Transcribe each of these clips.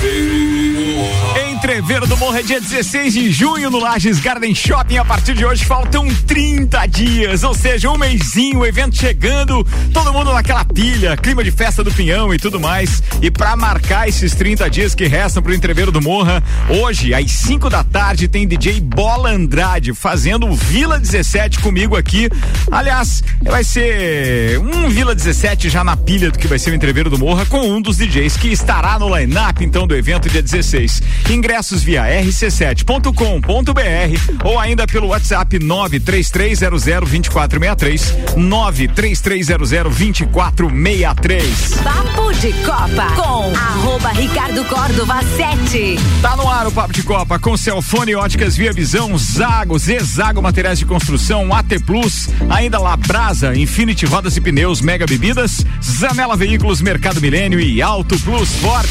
baby. Entreveiro do Morro é dia 16 de junho no Lages Garden Shopping. A partir de hoje faltam 30 dias, ou seja, um mêsinho, o evento chegando, todo mundo naquela pilha, clima de festa do Pinhão e tudo mais. E para marcar esses 30 dias que restam pro Entreveiro do Morra, hoje, às 5 da tarde, tem DJ Bola Andrade fazendo o Vila 17 comigo aqui. Aliás, vai ser um Vila 17 já na pilha do que vai ser o Entreveiro do Morra com um dos DJs que estará no line-up então do evento dia 16. Ingressos via rc7.com.br ou ainda pelo WhatsApp 933002463 933002463. Papo de Copa com arroba Ricardo Córdova 7. Tá no ar o Papo de Copa com Celfone Óticas Via Visão, Zago, Zezago Materiais de Construção, AT Plus, ainda Labrasa, Infinity Rodas e Pneus, Mega Bebidas, Zanela Veículos, Mercado Milênio e Auto Plus Ford.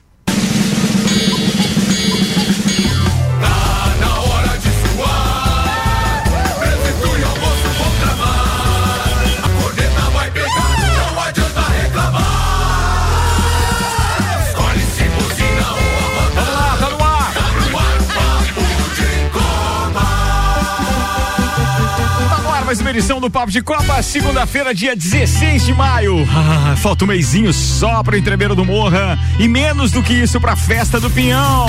Edição do Papo de Copa, segunda-feira, dia 16 de maio. Ah, falta um mêsinho só para o entreveiro do Morra e menos do que isso para a festa do Pinhão.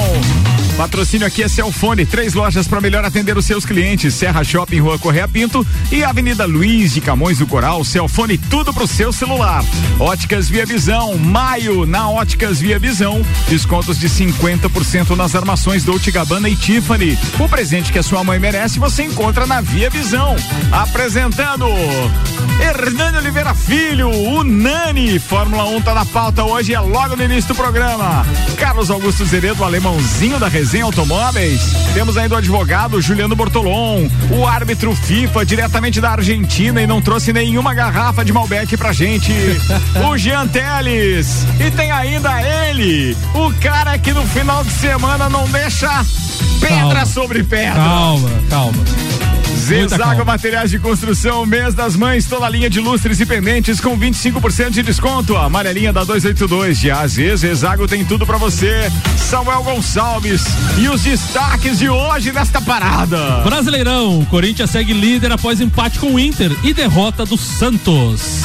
Patrocínio aqui é Celfone, três lojas para melhor atender os seus clientes: Serra Shopping, Rua Correia Pinto e Avenida Luiz de Camões do Coral. Celfone, tudo pro seu celular. Óticas Via Visão, maio na Óticas Via Visão, descontos de 50% nas armações Dolce Gabbana e Tiffany. O presente que a sua mãe merece você encontra na Via Visão. Apresentando Hernani Oliveira Filho, o Nani. Fórmula 1 tá na pauta hoje, é logo no início do programa. Carlos Augusto Zeredo, alemãozinho da Resenha Automóveis. Temos ainda o advogado Juliano Bortolom, o árbitro FIFA diretamente da Argentina e não trouxe nenhuma garrafa de Malbec pra gente. o Jean Teles. E tem ainda ele, o cara que no final de semana não deixa pedra calma, sobre pedra. Calma, calma. Zezago Materiais de Construção, mês das mães, toda a linha de lustres e pendentes com 25% de desconto. A amarelinha da 282 de AZ, Zezago tem tudo para você. Samuel Gonçalves e os destaques de hoje nesta parada. Brasileirão, Corinthians segue líder após empate com o Inter e derrota do Santos.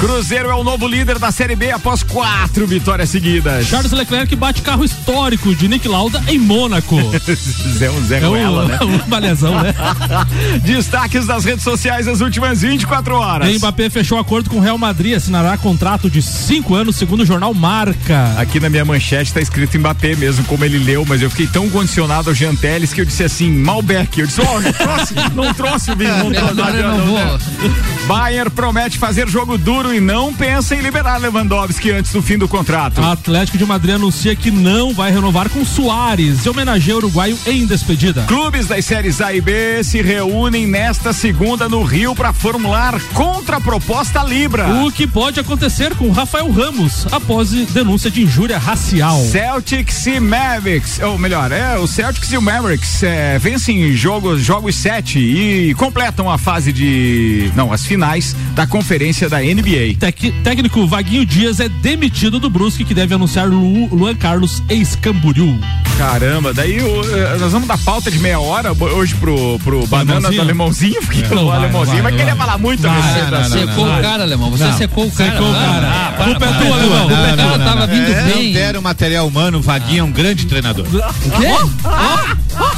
Cruzeiro é o novo líder da Série B após quatro vitórias seguidas. Charles Leclerc bate carro histórico de Nick Lauda em Mônaco. Zé um Zé é Goela, né? Um balezão, né? Destaques das redes sociais das últimas 24 horas. Mbappé fechou acordo com o Real Madrid, assinará contrato de cinco anos, segundo o jornal Marca. Aqui na minha manchete está escrito Mbappé mesmo, como ele leu, mas eu fiquei tão condicionado ao Jean Teles que eu disse assim, Malbec. Eu disse, ó, oh, não trouxe, não trouxe o vinho. Não, não, não, não, não vou. Bayern promete fazer jogo e não pensa em liberar Lewandowski antes do fim do contrato. Atlético de Madrid anuncia que não vai renovar com Soares e homenageia o uruguaio em despedida. Clubes das séries A e B se reúnem nesta segunda no Rio para formular contraproposta Libra. O que pode acontecer com Rafael Ramos após denúncia de injúria racial. Celtics e Mavericks, ou melhor, é o Celtics e o Mavericks é, vencem jogos jogos 7 e completam a fase de não, as finais da conferência da NBA. Tec, técnico Vaguinho Dias é demitido do Brusque que deve anunciar Lu, Luan Carlos ex-Camboriú. Caramba, daí o, nós vamos dar pauta de meia hora hoje pro, pro Banana do Alemãozinho, porque é. o Alemãozinho vai, vai, querer falar muito vai, a não, Você secou o cara, Alemão, você secou o cara. Secou o cara. Ah, para, culpa é tua, Alemão. O cara tava vindo é, bem. Não deram material humano, Vaguinho é um grande treinador. O quê? Ah, ah,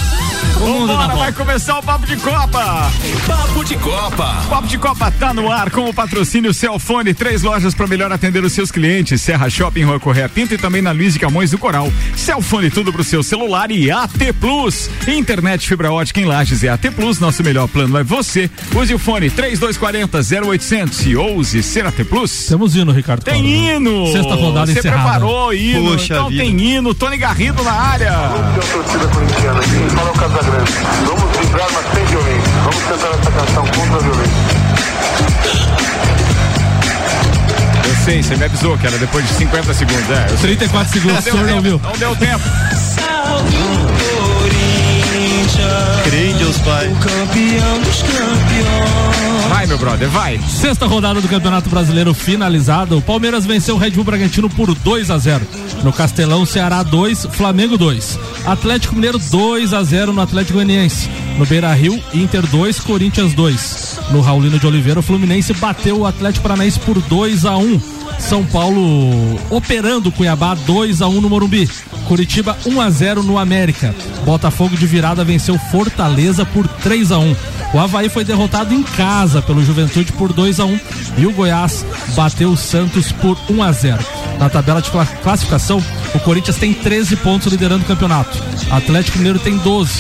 Vambora, vai começar o Papo de Copa. Papo de Copa. Papo de Copa tá no ar com o patrocínio Celfone, três lojas para melhor atender os seus clientes. Serra Shopping, Rua Correia Pinto e também na Luiz de Camões do Coral. Celfone, tudo pro seu celular e AT Plus. Internet fibra ótica em Lages e AT Plus, nosso melhor plano é você. Use o fone 3240 0800 e ouse ser AT Plus. Estamos indo, Ricardo. Tem hino. Sexta rodada Você encerrada. preparou hino. Poxa então vida. tem hino. Tony Garrido na área. fala o Vamos vibrar, mas sem violência. Vamos cantar essa canção contra a violência. Eu sei, você me avisou que era depois de 50 segundos. É, eu sei. 34 segundos, o Não senhor não viu. não deu tempo. Crê em Deus Pai. O campeão dos campeões. Vai, meu brother, vai. Sexta rodada do Campeonato Brasileiro finalizada. O Palmeiras venceu o Red Bull Bragantino por 2 a 0. No Castelão, Ceará 2, Flamengo 2. Atlético Mineiro 2 a 0 no Atlético Goianiense. No Beira Rio, Inter 2, Corinthians 2. No Raulino de Oliveira, o Fluminense bateu o Atlético Paranaense por 2 a 1. São Paulo operando Cuiabá 2 a 1 no Morumbi. Curitiba 1 a 0 no América. Botafogo de virada venceu Fortaleza por 3 a 1. O Havaí foi derrotado em casa pelo Juventude por 2 a 1 e o Goiás bateu o Santos por 1 a 0. Na tabela de classificação, o Corinthians tem 13 pontos liderando o campeonato. Atlético Mineiro tem 12.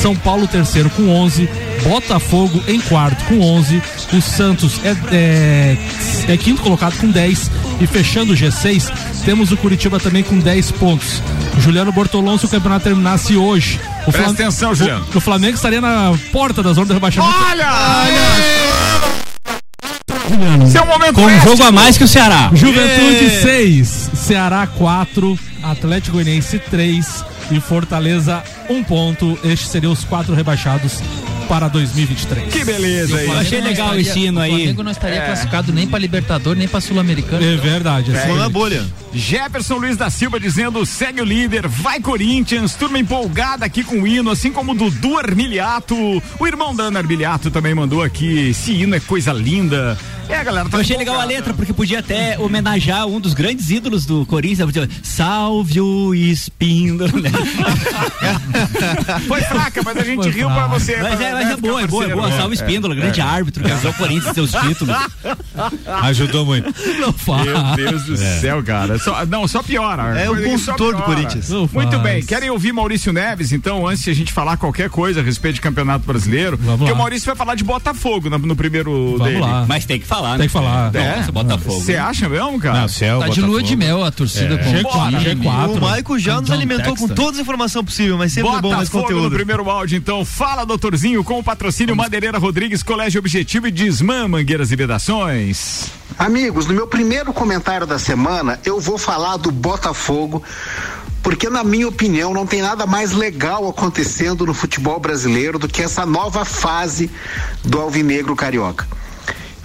São Paulo terceiro com 11. Botafogo em quarto com 11. O Santos é, é, é quinto colocado com 10. E fechando o G6, temos o Curitiba também com 10 pontos. Juliano Bortolão, se o campeonato terminasse hoje. O Presta atenção, Juliano. O, o, Flamengo estaria na porta da zona do rebaixamento. Olha! É um momento Com um jogo a mais que o Ceará. Juventude 6, Ceará 4, Atlético Goianiense 3 e Fortaleza 1 um ponto. Estes seriam os quatro rebaixados para 2023. Que beleza aí. Eu achei legal esse hino aí. O Flamengo não estaria é. classificado nem para Libertadores, nem para Sul-Americana. É verdade. É. na bolha. Jefferson Luiz da Silva dizendo, segue o líder, vai Corinthians, turma empolgada aqui com o hino, assim como o Dudu Armiliato, o irmão da Ana Armiliato também mandou aqui, esse hino é coisa linda. É, a galera tá Eu achei legal a letra, porque podia até homenagear um dos grandes ídolos do Corinthians. Salve o Espíndola. Né? Foi fraca, mas a gente Foi riu fraca. pra você. Mas, pra, é, mas né, é boa, é boa, é boa. Salve o Espíndola, grande é, árbitro, que ajudou o Corinthians seus títulos. Ajudou muito. Não fala. Meu Deus do céu, cara. Só, não, só piora. É o consultor do Corinthians. Não muito faz. bem. Querem ouvir Maurício Neves, então, antes de a gente falar qualquer coisa a respeito de Campeonato Brasileiro? Vamos porque lá. o Maurício vai falar de Botafogo no, no primeiro Vamos dele. Lá. Mas tem que falar, Tem né? que falar. É. Nossa, Botafogo. Você acha mesmo, cara? Não, céu, tá Botafogo. de lua de mel a torcida é. com G4, G4. O Maico já nos alimentou com todas as informações possíveis, mas sempre Botafogo é bom mais conteúdo. no primeiro áudio, então. Fala, doutorzinho, com o patrocínio Vamos. Madeireira Rodrigues, Colégio Objetivo e Desmã, Mangueiras e Vedações. Amigos, no meu primeiro comentário da semana, eu vou falar do Botafogo porque na minha opinião não tem nada mais legal acontecendo no futebol brasileiro do que essa nova fase do alvinegro carioca.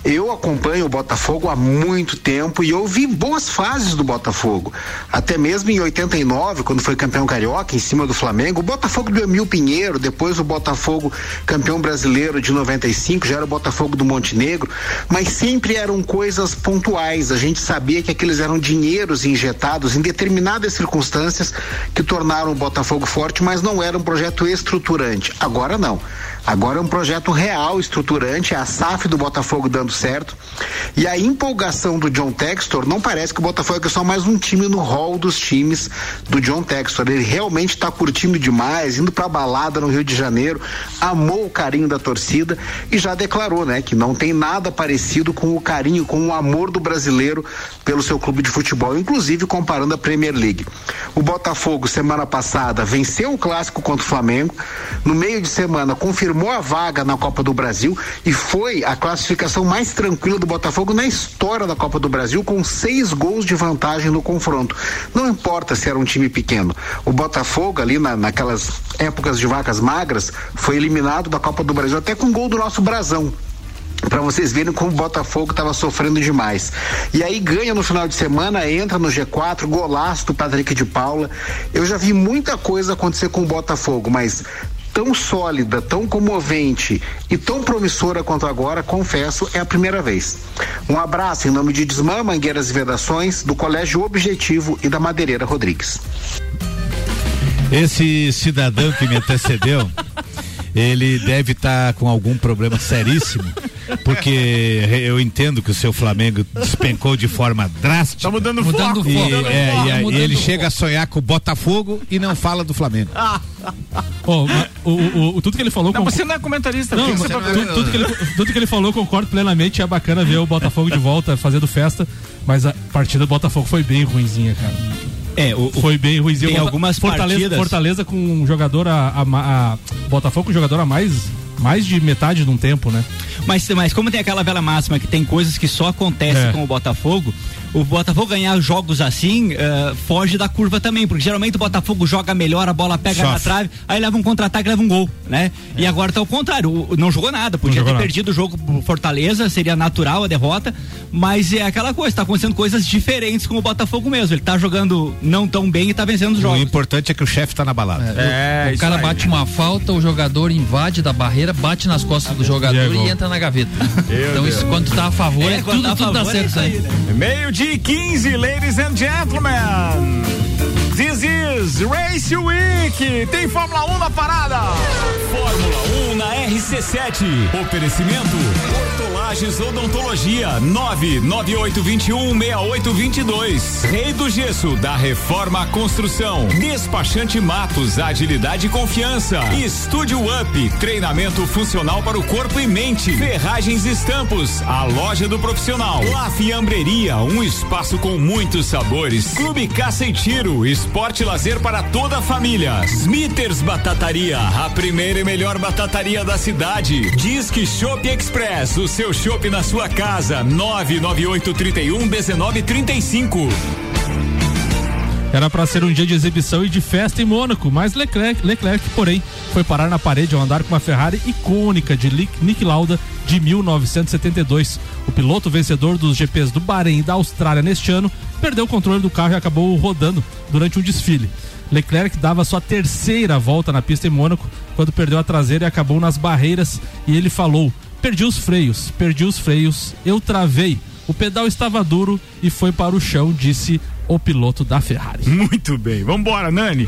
Eu acompanho o Botafogo há muito tempo e eu vi boas fases do Botafogo. Até mesmo em 89, quando foi campeão carioca em cima do Flamengo, o Botafogo do Emil Pinheiro, depois o Botafogo campeão brasileiro de 95, já era o Botafogo do Montenegro, mas sempre eram coisas pontuais. A gente sabia que aqueles eram dinheiros injetados em determinadas circunstâncias que tornaram o Botafogo forte, mas não era um projeto estruturante. Agora não. Agora é um projeto real, estruturante, é a SAF do Botafogo dando certo. E a empolgação do John Textor não parece que o Botafogo é só mais um time no hall dos times do John Textor. Ele realmente está curtindo demais, indo pra balada no Rio de Janeiro, amou o carinho da torcida e já declarou, né, que não tem nada parecido com o carinho, com o amor do brasileiro pelo seu clube de futebol, inclusive comparando a Premier League. O Botafogo, semana passada, venceu o clássico contra o Flamengo. No meio de semana, confirmou confirmou a vaga na Copa do Brasil e foi a classificação mais tranquila do Botafogo na história da Copa do Brasil, com seis gols de vantagem no confronto. Não importa se era um time pequeno. O Botafogo, ali na, naquelas épocas de vacas magras, foi eliminado da Copa do Brasil até com gol do nosso Brasão para vocês verem como o Botafogo estava sofrendo demais. E aí ganha no final de semana, entra no G4, golaço do Patrick de Paula. Eu já vi muita coisa acontecer com o Botafogo, mas tão sólida, tão comovente e tão promissora quanto agora, confesso, é a primeira vez. Um abraço em nome de Desmã, Mangueiras e Vedações, do Colégio Objetivo e da Madeireira Rodrigues. Esse cidadão que me antecedeu, ele deve estar tá com algum problema seríssimo porque eu entendo que o seu Flamengo despencou de forma drástica. Tá mudando, mudando foco. E, é, e, e ele chega a sonhar com o Botafogo e não fala do Flamengo. oh, o, o, o, tudo que ele falou. Não, você não é comentarista. Não, você tá tudo, tudo, que ele, tudo que ele falou, concordo plenamente. É bacana ver o Botafogo de volta fazendo festa. Mas a partida do Botafogo foi bem ruimzinha, cara. É, o, foi bem ruimzinho. Tem algumas Fortaleza, partidas. Fortaleza com um jogador a, a, a Botafogo com um jogador a mais mais de metade de um tempo, né? Mas, mas como tem aquela velha máxima que tem coisas que só acontecem É. com o Botafogo, o Botafogo ganhar jogos assim eh, foge da curva também, porque geralmente o Botafogo joga melhor, a bola pega na trave, aí leva um contra-ataque, leva um gol, né? E agora tá o contrário, o- não jogou nada, podia jogou ter nada. perdido o jogo pro Fortaleza, seria natural a derrota, mas é aquela coisa, tá acontecendo coisas diferentes com o Botafogo mesmo. Ele tá jogando não tão bem e tá vencendo os O jogos. importante é que o chefe tá na balada. É, o isso cara aí. bate uma falta, o jogador invade da barreira, bate nas costas do jogador E é e entra na gaveta. Meu então isso quando tá a favor, é, quando tudo, tá a tudo dá favor, é certo, aí, né? né? Meio-dia e 15, ladies and gentlemen. This is Race Week. Tem Fórmula 1 na parada. Fórmula 1 na RC7. Oferecimento Hortolagens Odontologia 998216822. Rei do Gesso da Reforma Construção. Despachante Matos, agilidade e confiança. Estúdio Up, treinamento funcional para o corpo e mente. Ferragens e Estampos, a loja do profissional. La Fiambreria, um espaço com muitos sabores. Clube Caça e Tiro, esporte e lazer para toda a família. Smithers Batataria, a primeira e melhor batataria da cidade. Disque Shop Express, o seu shopping na sua casa. 99831 1935. Era para ser um dia de exibição e de festa em Mônaco, mas Leclerc, Leclerc, porém, foi parar na parede ao andar com uma Ferrari icônica de Nick Lauda de 1972. O piloto vencedor dos GPs do Bahrein e da Austrália neste ano perdeu o controle do carro e acabou rodando durante um desfile. Leclerc dava sua terceira volta na pista em Mônaco quando perdeu a traseira e acabou nas barreiras e ele falou: "Perdi os freios, perdi os freios, eu travei. O pedal estava duro e foi para o chão", disse o piloto da Ferrari. Muito bem. Vambora, Nani.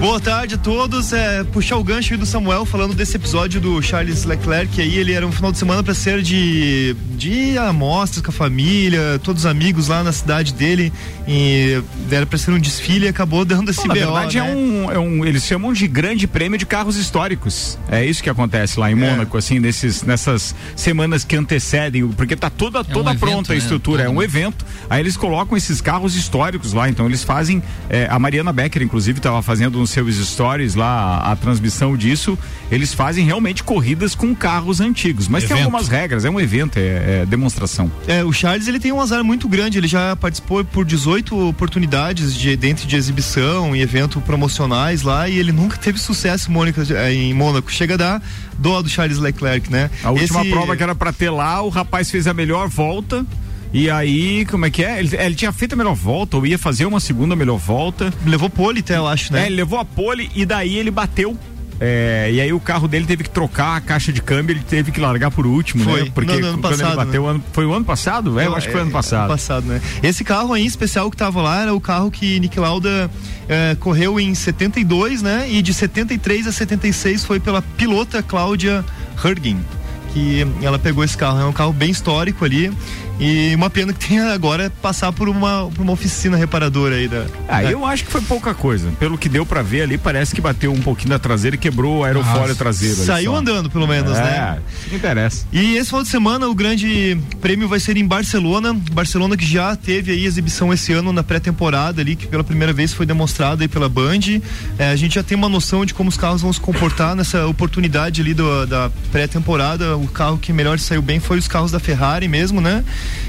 Boa tarde a todos. É, puxar o gancho aí do Samuel falando desse episódio do Charles Leclerc aí, ele era um final de semana para ser de de amostras com a família, todos os amigos lá na cidade dele e era para ser um desfile e acabou dando esse na BO, verdade, né? é, um, é um. Eles chamam de grande prêmio de carros históricos. É isso que acontece lá em Mônaco, assim, nesses, nessas semanas que antecedem, porque tá toda, toda um evento, pronta a né? estrutura, é um mundo. evento. Aí eles colocam esses carros históricos lá, então eles fazem. é, a Mariana Becker, inclusive, estava fazendo nos seus stories lá a, a transmissão disso. Eles fazem realmente corridas com carros antigos, mas tem Evento. algumas regras, é um evento, é, é demonstração. É, o Charles ele tem um azar muito grande, ele já participou por 18 oportunidades de dentro de exibição e evento promocionais lá e ele nunca teve sucesso em Mônaco, eh, em Mônaco. Chega a dar dó do Charles Leclerc, né? A última Esse- prova que era pra ter lá, o rapaz fez a melhor volta. E aí, como é que é? Ele, ele tinha feito a melhor volta, ou ia fazer uma segunda melhor volta. levou pole até, eu acho, né? É, ele levou a pole e daí ele bateu. É, e aí o carro dele teve que trocar a caixa de câmbio, ele teve que largar por último, Foi. né? Porque no ano quando ele passado, bateu, né? ano- foi o ano passado? É, eu acho que foi ano passado. passado, né? Esse carro aí, especial que tava lá, era o carro que Nick Lauda eh, correu em 72, né? E de 73 a 76 foi pela pilota Cláudia Hurgin. Que ela pegou esse carro, é um carro bem histórico ali. E uma pena que tenha agora passar por uma, por uma oficina reparadora aí da. Ah, da- eu acho que foi pouca coisa. Pelo que deu pra ver ali, parece que bateu um pouquinho da traseira e quebrou o aerofólio traseiro. Saiu andando, pelo menos, é, né? Que interessa. E esse final de semana o grande prêmio vai ser em Barcelona. Barcelona que já teve aí exibição esse ano na pré-temporada ali, que pela primeira vez foi demonstrado aí pela Band. É, a gente já tem uma noção de como os carros vão se comportar nessa oportunidade ali do- da pré-temporada. O carro que melhor saiu bem foi os carros da Ferrari mesmo, né?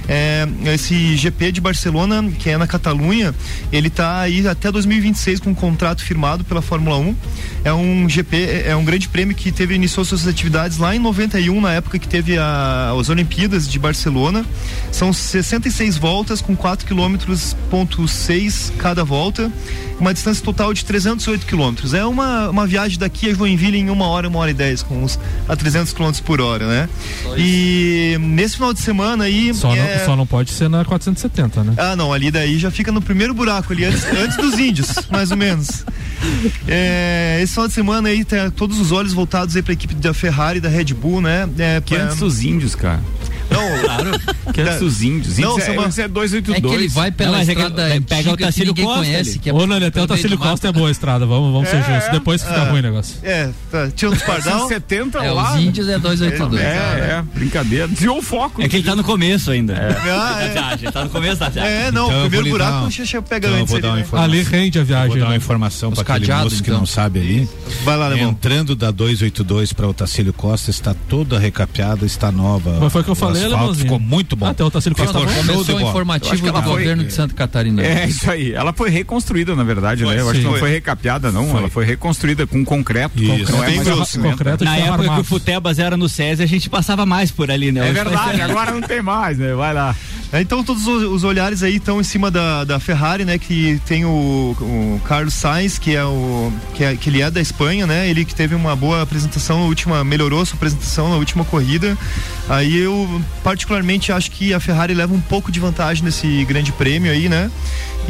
É, esse GP de Barcelona, que é na Catalunha, ele tá aí até 2026 com um contrato firmado pela Fórmula 1. É um GP, é um grande prêmio que teve iniciou suas atividades lá em 91, na época que teve a- as Olimpíadas de Barcelona. São 66 voltas com 4 quilômetros ponto 6 cada volta, uma distância total de 308 quilômetros. É uma, uma viagem daqui a Joinville em uma hora, uma hora e dez, com uns a 300 quilômetros por hora, né? E nesse final de semana aí Só, é- não, só não pode ser na 470, né? ah, não, ali daí já fica no primeiro buraco ali, antes, antes dos índios, mais ou menos. É, esse final de semana aí, tá todos os olhos voltados aí pra equipe da Ferrari e da Red Bull, né? É, Que pra- antes dos índios, cara. Não, Claro. Que é dos índios. Não, Índios é, são uma- é 282. É que ele vai pela Não, é que estrada ele pega o que Tacílio Costa conhece. ali. Que é Ô, Nani, até o Tacílio. Costa é boa a estrada. Vamos, vamos ser É, justos. é. Depois fica ruim o negócio. É, tá, tirando os pardal. 70 É, lá. os índios é 282. É, é, brincadeira. Desviou o foco. É que ele tá no começo ainda. Ah, é. Tá, já tá no começo da viagem. É, não, Então primeiro vou buraco o Xexé pega antes vou ali, rende a Vou viagem. dar uma né? informação Os para aquele moço que então. não sabe ali. Vai lá. Entrando da 282 para o Tacílio Costa, está toda recapeada, está nova. Mas foi o que eu falei, asfalto ficou muito bom. Até o Tacílio Costa Começou informativo do foi- governo de Santa Catarina. É isso aí. Ela foi reconstruída, na verdade, né? Eu acho que não Foi. foi recapeada, não. Ela foi reconstruída com concreto. Isso. Não é mais. Concreto Na época que o armado. Futebas era no SESI, a gente passava mais por ali, né? É verdade, agora não tem mais, né? Vai lá. É, Então todos os, os olhares aí estão em cima da, da Ferrari, né? Que tem o, o Carlos Sainz, que é o que, é, que ele é da Espanha, né? Ele que teve uma boa apresentação na última, melhorou sua apresentação na última corrida. Aí eu particularmente acho que a Ferrari leva um pouco de vantagem nesse grande prêmio aí, né?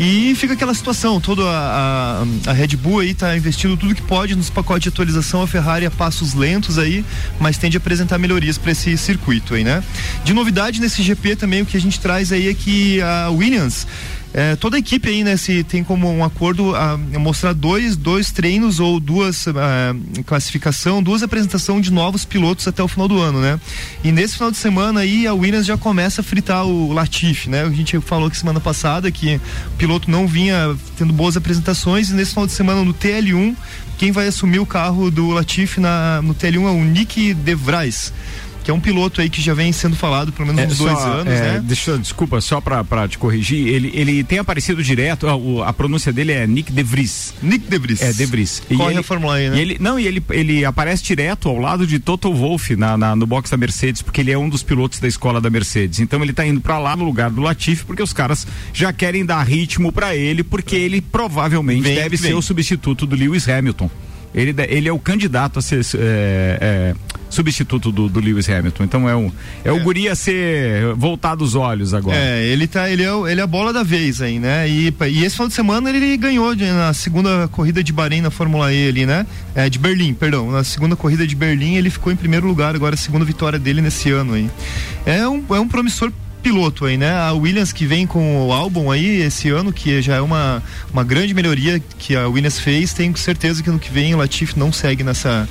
E fica aquela situação, toda a, a, a Red Bull aí tá investindo tudo que pode nos pacotes de atualização, a Ferrari a passos lentos aí, mas tende a apresentar melhorias para esse circuito aí, né? De novidade nesse GP também o que a gente traz aí é que a Williams é, toda a equipe aí, né, se tem como um acordo a, mostrar dois, dois treinos ou duas ah, classificação, duas apresentação de novos pilotos até o final do ano, né? E nesse final de semana aí a Williams já começa a fritar o Latifi, né? A gente falou que semana passada que o piloto não vinha tendo boas apresentações e nesse final de semana no TL1 quem vai assumir o carro do Latifi na, no TL1 é o Nick De Vries que é um piloto aí que já vem sendo falado pelo menos É, uns só, dois anos, é, né? Deixa, desculpa, só pra, pra te corrigir, ele, ele tem aparecido direto, a, a pronúncia dele é Nick De Vries. Nick De Vries. É, De Vries. E Corre ele, a Fórmula E, né? E ele, não, e ele, ele aparece direto ao lado de Toto Wolff na, na- no box da Mercedes, porque ele é um dos pilotos da escola da Mercedes. Então ele tá indo pra lá no lugar do Latifi, porque os caras já querem dar ritmo pra ele, porque ele provavelmente Vem deve que ser vem. o substituto do Lewis Hamilton. Ele, ele é o candidato a ser é, é, substituto do, do Lewis Hamilton. Então é, um, é, o guri a ser voltado os olhos agora. É, ele tá, ele é, ele é a bola da vez aí, né? E, e esse final de semana ele ganhou de- na segunda corrida de Bahrein na Fórmula E ali, né? É, de Berlim, perdão. Na segunda corrida de Berlim ele ficou em primeiro lugar, agora a segunda vitória dele nesse ano aí. É um, é um promissor piloto aí, né? A Williams que vem com o álbum aí esse ano, que já é uma, uma grande melhoria que a Williams fez, tenho certeza que no que vem o Latifi não segue nessa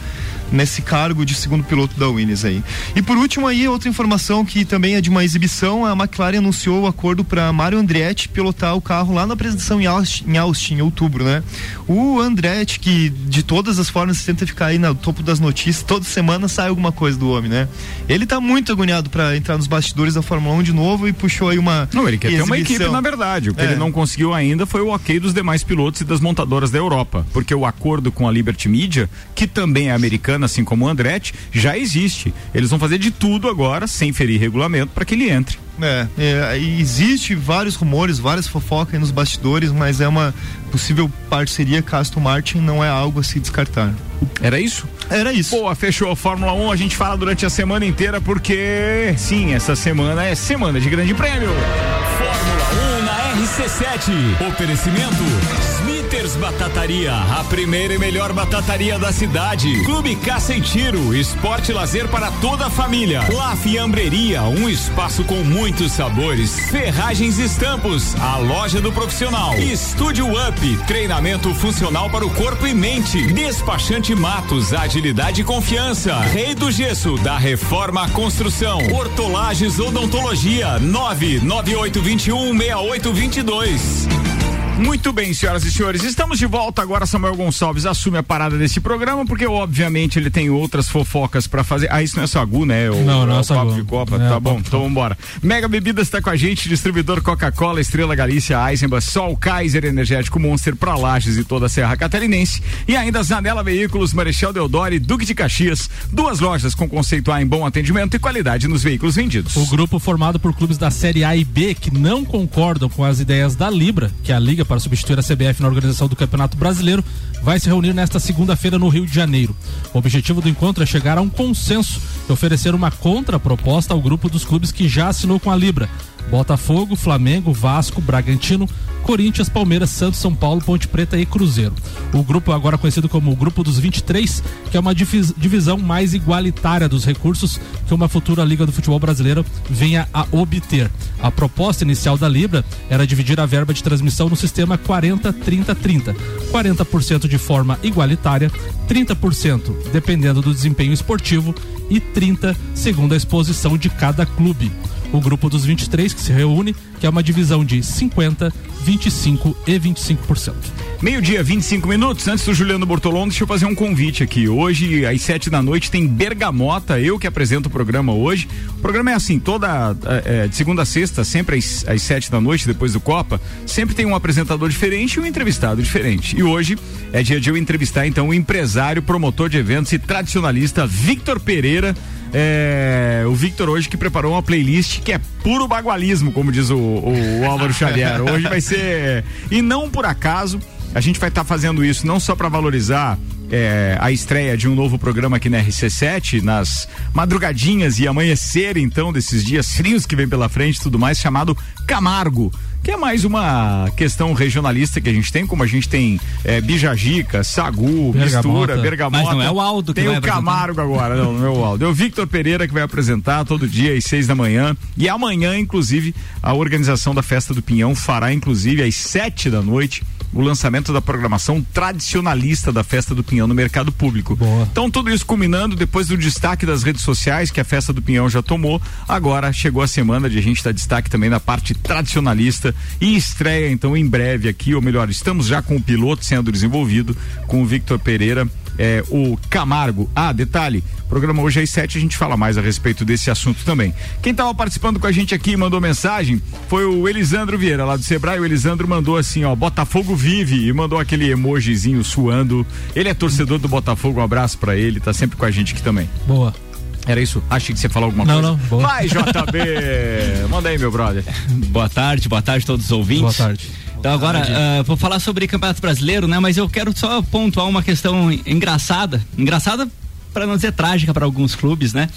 nesse cargo de segundo piloto da Williams aí. E por último aí, outra informação que também é de uma exibição, a McLaren anunciou o acordo para Mário Andretti pilotar o carro lá na apresentação em Austin, em Austin, em outubro, né? O Andretti, que de todas as formas tenta ficar aí no topo das notícias, toda semana sai alguma coisa do homem, né? Ele tá muito agoniado para entrar nos bastidores da Fórmula 1 de novo e puxou aí uma Não, ele quer ter uma exibição. equipe, na verdade. O que É. ele não conseguiu ainda foi o ok dos demais pilotos e das montadoras da Europa. Porque o acordo com a Liberty Media, que também é americana, assim como o Andretti, já existe. Eles vão fazer de tudo agora, sem ferir regulamento, para que ele entre. É, é, existe vários rumores, várias fofocas aí nos bastidores, mas é uma possível parceria com a Aston Martin, não é algo a se descartar. Era isso? Era isso. Boa, fechou a Fórmula 1. A gente fala durante a semana inteira, porque sim, essa semana é semana de grande prêmio. Fórmula 1 na RC7. Oferecimento Batataria, a primeira e melhor batataria da cidade. Clube Caça e Tiro, esporte e lazer para toda a família. La Fiambreria, um espaço com muitos sabores. Ferragens e Estampos, a loja do profissional. Estúdio Up, treinamento funcional para o corpo e mente. Despachante Matos, agilidade e confiança. Rei do Gesso, da Reforma Construção. Hortolagens Odontologia, 99821 6822. Muito bem, senhoras e senhores, estamos de volta agora. Samuel Gonçalves assume a parada desse programa, porque obviamente ele tem outras fofocas pra fazer. Ah, isso não é Sagu, né? O, Não, não é o Sagu. Papo de Copa. É, tá bom, Papo então vambora. Mega Bebidas está com a gente, distribuidor Coca-Cola, Estrela Galícia, Eisenbach, Sol, Kaiser, Energético Monster pra Lages e toda a Serra Catarinense. E ainda Zanela Veículos, Marechal Deodoro e Duque de Caxias. Duas lojas com conceito A em bom atendimento e qualidade nos veículos vendidos. O grupo formado por clubes da Série A e B que não concordam com as ideias da Libra, que é a liga para substituir a CBF na organização do Campeonato Brasileiro, vai se reunir nesta segunda-feira no Rio de Janeiro. O objetivo do encontro é chegar a um consenso e oferecer uma contraproposta ao grupo dos clubes que já assinou com a Libra. Botafogo, Flamengo, Vasco, Bragantino, Corinthians, Palmeiras, Santos, São Paulo, Ponte Preta e Cruzeiro. O grupo agora conhecido como o Grupo dos 23, que é uma divis- divisão mais igualitária dos recursos que uma futura Liga do Futebol Brasileiro venha a obter. A proposta inicial da Libra era dividir a verba de transmissão no sistema 40-30-30. 40% de forma igualitária, 30% dependendo do desempenho esportivo e 30% segundo a exposição de cada clube. O grupo dos 23 que se reúne, que é uma divisão de 50, 25 e 25%. Meio-dia, 25 minutos. Antes do Juliano Bortolom, deixa eu fazer um convite aqui. Hoje, às sete da noite, tem Bergamota, eu que apresento o programa hoje. O programa é assim, toda é, de segunda a sexta, sempre às, às sete da noite, depois do Copa, sempre tem um apresentador diferente e um entrevistado diferente. E hoje é dia de eu entrevistar, então, o empresário, promotor de eventos e tradicionalista Victor Pereira. É, o Victor hoje que preparou uma playlist que é puro bagualismo, como diz o, o, o Álvaro Xavier. Hoje vai ser. E não por acaso, a gente vai estar fazendo isso não só para valorizar é, a estreia de um novo programa aqui na RC7, nas madrugadinhas e amanhecer, então, desses dias frios que vem pela frente e tudo mais, chamado Camargo. Que é mais uma questão regionalista que a gente tem, como a gente tem é, Bijagica, Sagu, Bergamota. Mistura, Bergamota. Mas não é o Aldo que Tem o. Camargo agora, não, não é o Aldo. É o Victor Pereira que vai apresentar todo dia às seis da manhã. E amanhã, inclusive, a organização da Festa do Pinhão fará, inclusive, às sete da noite, o lançamento da programação tradicionalista da Festa do Pinhão no mercado público. Boa. Então, tudo isso culminando depois do destaque das redes sociais que a Festa do Pinhão já tomou. Agora chegou a semana de a gente dar destaque também na parte tradicionalista e estreia, então, em breve aqui, ou melhor, estamos já com o piloto sendo desenvolvido com o Victor Pereira. É, o Camargo. Ah, detalhe, programa hoje às sete a gente fala mais a respeito desse assunto também. Quem estava participando com a gente aqui e mandou mensagem foi o Elisandro Vieira, lá do Sebrae. O Elisandro mandou assim, ó, Botafogo vive e mandou aquele emojizinho suando. Ele é torcedor do Botafogo, um abraço pra ele, tá sempre com a gente aqui também. Boa. Era isso? Achei que você falou alguma Não, coisa. não, boa. Vai, JB! Manda aí, meu brother. Boa tarde, boa tarde a todos os ouvintes. Boa tarde. Então agora, ah, vou falar sobre Campeonato Brasileiro, né? Mas eu quero só pontuar uma questão engraçada. Engraçada para não dizer trágica para alguns clubes, né?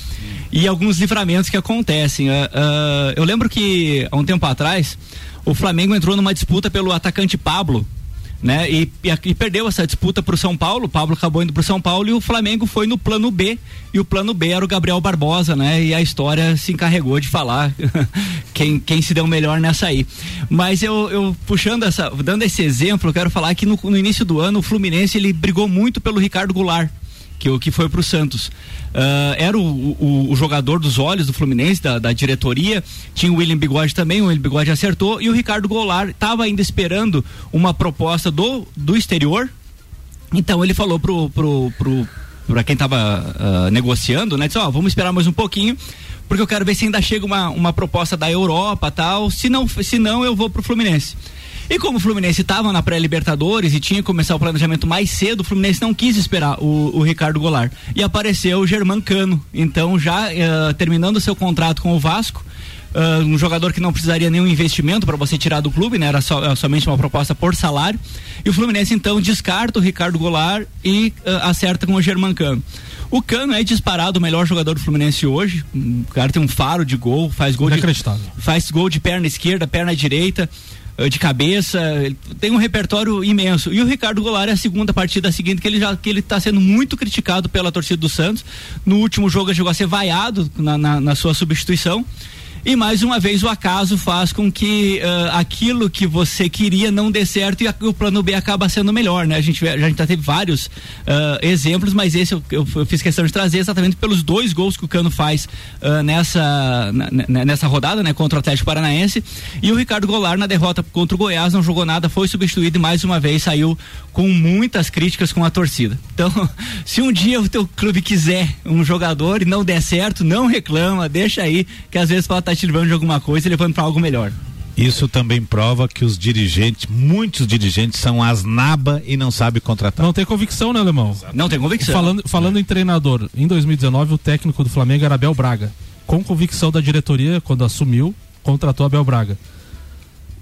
E alguns livramentos que acontecem. Ah, ah, eu lembro que há um tempo atrás o Flamengo entrou numa disputa pelo atacante Pablo, né? E, e, perdeu essa disputa pro São Paulo. O Pablo acabou indo pro São Paulo e o Flamengo foi no plano B. E o plano B era o Gabriel Barbosa, né? E a história se encarregou de falar quem, quem se deu melhor nessa aí. Mas eu, eu puxando essa, dando esse exemplo, eu quero falar que no, no início do ano o Fluminense ele brigou muito pelo Ricardo Goulart que, o- que foi pro Santos. Ah, era o, o- o jogador dos olhos do Fluminense, da, da diretoria. Tinha o William Bigode também, o William Bigode acertou. E o Ricardo Goulart estava ainda esperando uma proposta do, do exterior. Então ele falou pro, pro, pro, pra quem estava negociando, né? Disse, ó, vamos esperar mais um pouquinho, porque eu quero ver se ainda chega uma, uma proposta da Europa tal. Se não, se não, eu vou pro Fluminense. E como o Fluminense estava na pré-Libertadores e tinha que começar o planejamento mais cedo, o Fluminense não quis esperar o, o Ricardo Goulart. E apareceu o Germán Cano. Então, já eh, terminando seu contrato com o Vasco, ah, um jogador que não precisaria nenhum investimento para você tirar do clube, né? Era só- era somente uma proposta por salário. E o Fluminense então descarta o Ricardo Goulart e ah, acerta com o Germán Cano. O Cano é disparado o melhor jogador do Fluminense hoje. O cara tem um faro de gol, faz gol de faz gol de perna esquerda, perna direita, eh, de cabeça, tem um repertório imenso. E o Ricardo Goulart é a segunda partida seguinte que ele já que ele está sendo muito criticado pela torcida do Santos. No último jogo ele chegou a ser vaiado na, na, na sua substituição. E mais uma vez o acaso faz com que ah, aquilo que você queria não dê certo e a- o plano B acaba sendo melhor, né? A gente, gente já teve vários ah, exemplos, mas esse eu, eu- eu fiz questão de trazer exatamente pelos dois gols que o Cano faz ah, nessa, na- nessa rodada, né? Contra o Atlético Paranaense. E o Ricardo Goulart na derrota contra o Goiás não jogou nada, foi substituído e mais uma vez saiu com muitas críticas com a torcida. Então, se um dia o teu clube quiser um jogador e não der certo, não reclama, deixa aí, que às vezes pode estar te levando de alguma coisa e levando para algo melhor. Isso também prova que os dirigentes, muitos dirigentes são asnaba e não sabem contratar. Não tem convicção, né, Alemão? Não tem convicção. Falando, falando em treinador, em 2019 o técnico do Flamengo era Abel Braga. Com convicção da diretoria, quando assumiu, contratou Abel Braga.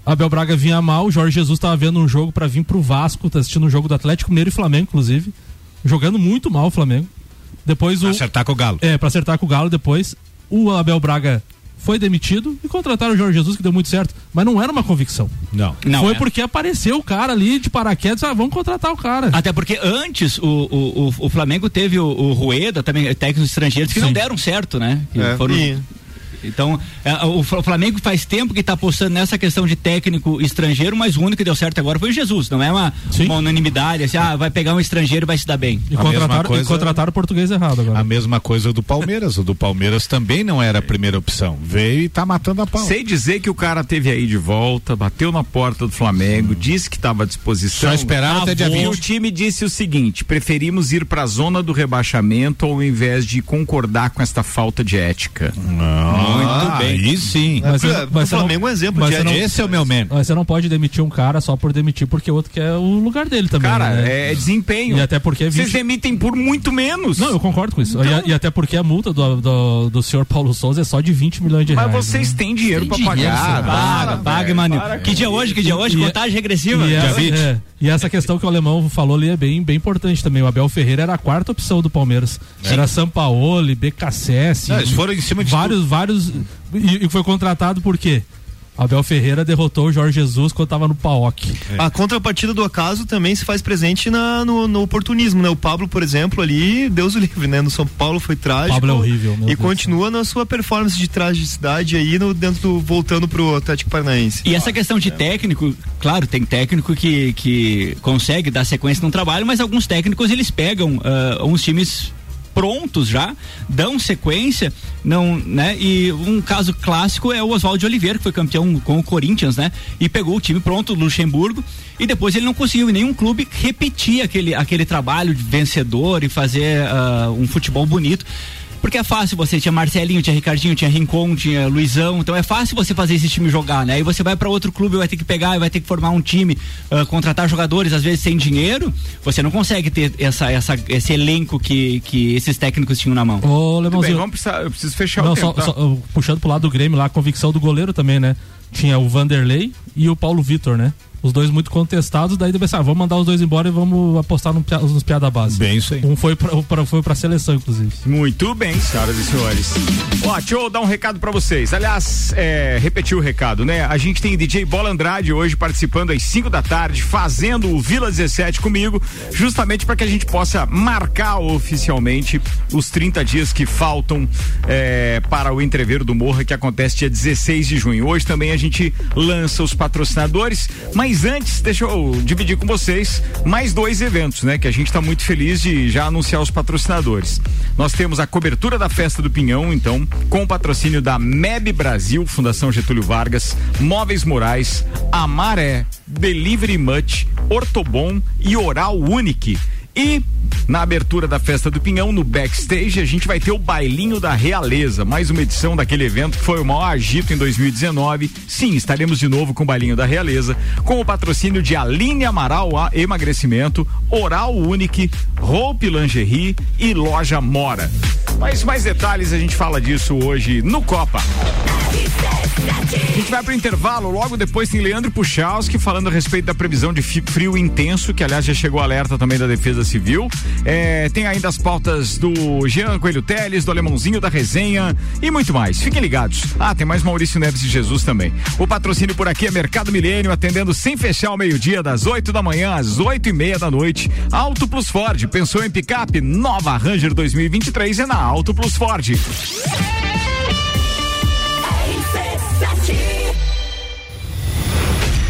Abel Braga vinha mal, o Jorge Jesus estava vendo um jogo para vir pro Vasco, tá assistindo um jogo do Atlético Mineiro e Flamengo, inclusive. Jogando muito mal o Flamengo. Depois o. Acertar com o Galo. É, pra acertar com o Galo depois. O Abel Braga foi demitido e contrataram o Jorge Jesus, que deu muito certo. Mas não era uma convicção. Não. Não foi é. porque apareceu o cara ali de paraquedas, ah, vamos contratar o cara. Até porque antes o, o, o, Flamengo teve o, o Rueda, também técnicos estrangeiros, que não Sim. deram certo, né? Que É, foram- e- Então, é, o Fla- o Flamengo faz tempo que está apostando nessa questão de técnico estrangeiro, mas o único que deu certo agora foi o Jesus. Não é uma, uma unanimidade, assim, ah, vai pegar um estrangeiro e vai se dar bem. E contrataram, coisa- e contrataram o português errado agora. A mesma coisa do Palmeiras. O do Palmeiras também não era a primeira opção. Veio e tá matando a pau. Sei dizer que o cara teve aí de volta, bateu na porta do Flamengo, disse que estava à disposição. Só esperaram até dia E 20. o time disse o seguinte: preferimos ir para a zona do rebaixamento ao invés de concordar com esta falta de ética. Muito bem. Aí sim. Mas É, o mas você não- Flamengo é um exemplo mas de não- Esse é o meu meme. Mas você não pode demitir um cara só por demitir, porque o outro quer o lugar dele também. Cara, né? é desempenho. E até porque é Vocês 20 demitem por muito menos. Não, eu concordo com isso. Então- E, e até porque a multa do, do, do senhor Paulo Souza é só de 20 milhões de Mas reais. vocês né? têm dinheiro Tem para dinheiro, pagar. Paga, paga, mano. Que dia hoje? Que dia hoje? E- Contagem regressiva. 20. é, e essa questão que o alemão falou ali é bem, bem importante também. O Abel Ferreira era a quarta opção do Palmeiras. Era Sampaoli, BKSS. Não, eles foram em cima de vários, vários. E, e foi contratado por quê? Abel Ferreira derrotou o Jorge Jesus quando tava no PAOC. A contrapartida do acaso também se faz presente na, no, no oportunismo, né? O Pablo, por exemplo, ali, Deus o livre, né? No São Paulo foi trágico. Pablo é horrível, meu E Deus. continua na sua performance de tragicidade aí no, dentro do, voltando pro Atlético Paranaense. E essa questão de técnico, claro, tem técnico que, que consegue dar sequência no trabalho, mas alguns técnicos eles pegam ah, uns times prontos já, dão sequência, não, né? E um caso clássico é o Oswaldo Oliveira, que foi campeão com o Corinthians, né? E pegou o time pronto, Luxemburgo, e depois ele não conseguiu em nenhum clube repetir aquele, aquele trabalho de vencedor e fazer ah, um futebol bonito. Porque é fácil você, tinha Marcelinho, tinha Ricardinho, tinha Rincon, tinha Luizão, então é fácil você fazer esse time jogar, né? Aí você vai para outro clube, vai ter que pegar, vai ter que formar um time, ah, contratar jogadores, às vezes sem dinheiro, você não consegue ter essa, essa, esse elenco que, que esses técnicos tinham na mão. Ô, Lemãozinho. vamos precisar, eu preciso fechar Não, o só, tempo. tá? só, uh, puxando pro lado do Grêmio lá, a convicção do goleiro também, né? Tinha o Vanderlei e o Paulo Vitor, né? Os dois muito contestados, daí deve ah, vamos mandar os dois embora e vamos apostar no, nos piada base. Bem isso aí. Um foi pra, pra, foi pra seleção, inclusive. Muito bem, senhoras e senhores. Ó, deixa eu dar um recado pra vocês. Aliás, é, repetir o recado, né? A gente tem DJ Bola Andrade hoje participando às 5 da tarde, fazendo o Vila 17 comigo, justamente para que a gente possa marcar oficialmente os 30 dias que faltam é, para o entreveiro do Morra, que acontece dia 16 de junho. Hoje também a gente lança os patrocinadores, mas antes, deixa eu dividir com vocês mais dois eventos, né? Que a gente está muito feliz de já anunciar os patrocinadores. Nós temos a cobertura da Festa do Pinhão, então, com o patrocínio da MEB Brasil, Fundação Getúlio Vargas, Móveis Morais, Amaré, Delivery Much, Ortobon e Oral Unique. E na abertura da festa do Pinhão, no backstage, a gente vai ter o Bailinho da Realeza, mais uma edição daquele evento que foi o maior agito em 2019. Sim, estaremos de novo com o Bailinho da Realeza, com o patrocínio de Aline Amaral a Emagrecimento, Oral Unique, Roupe Lingerie e Loja Mora. Mas mais detalhes a gente fala disso hoje no Copa. A gente vai pro intervalo, logo depois tem Leandro Puchalski falando a respeito da previsão de frio intenso, que aliás já chegou alerta também da Defesa Civil. É, tem ainda as pautas do Jean Coelho Teles, do Alemãozinho da Resenha e muito mais. Fiquem ligados. Ah, tem mais Maurício Neves de Jesus também. O patrocínio por aqui é Mercado Milênio, atendendo sem fechar ao meio-dia, das 8 da manhã às 8 e meia da noite. Auto Plus Ford, pensou em picape? Nova Ranger 2023 é na Auto Plus Ford.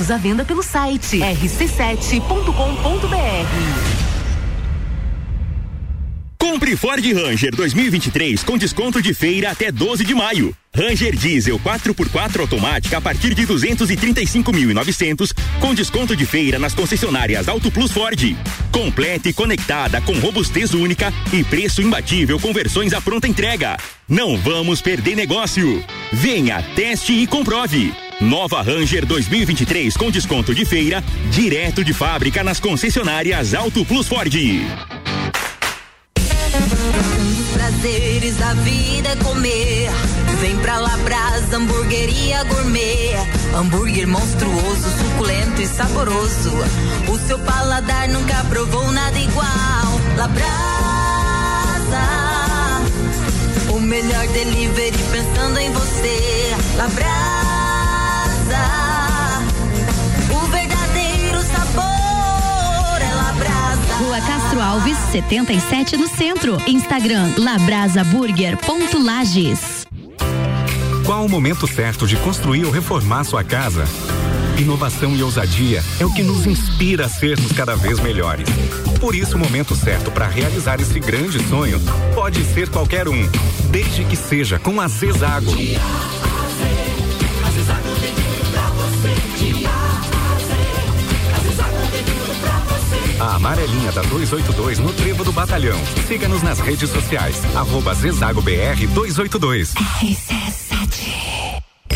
Ingressos à venda pelo site rc7.com.br. Compre Ford Ranger 2023 com desconto de feira até 12 de maio. Ranger Diesel 4x4 automática a partir de 235.900 com desconto de feira nas concessionárias Auto Plus Ford. Completa e conectada com robustez única e preço imbatível com versões à pronta entrega. Não vamos perder negócio. Venha, teste e comprove. Nova Ranger 2023 com desconto de feira, direto de fábrica nas concessionárias Auto Plus Ford. Prazeres da vida é comer. Vem pra Labrasa, hamburgueria gourmet. Hambúrguer monstruoso, suculento e saboroso. O seu paladar nunca provou nada igual. Labrasa, o melhor delivery pensando em você. Labrasa, o verdadeiro sabor é Labrasa. Rua Castro Alves, 77 no centro. Instagram labrasaburger.lages. Qual o momento certo de construir ou reformar sua casa? Inovação e ousadia é o que nos inspira a sermos cada vez melhores. Por isso, o momento certo para realizar esse grande sonho pode ser qualquer um, desde que seja com a Zezago. A amarelinha da 282 no Trevo do Batalhão. Siga-nos nas redes sociais. Arroba Zezago BR 282.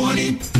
Cellfone.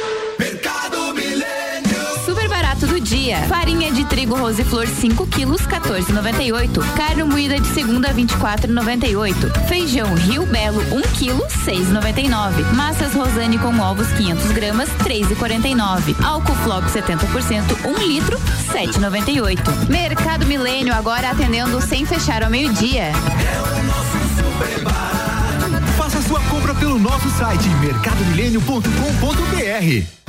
Super barato do dia. Farinha de trigo Roseflor 5 quilos 14,98. Carne moída de segunda 24,98. Feijão Rio Belo 1 quilo 6,99. Massas Rosane com ovos 500 gramas 3,49. Álcool Flop 70% 1 litro 7,98. Mercado Milênio agora atendendo sem fechar ao meio-dia. Faça sua compra pelo nosso site mercadomilênio.com.br.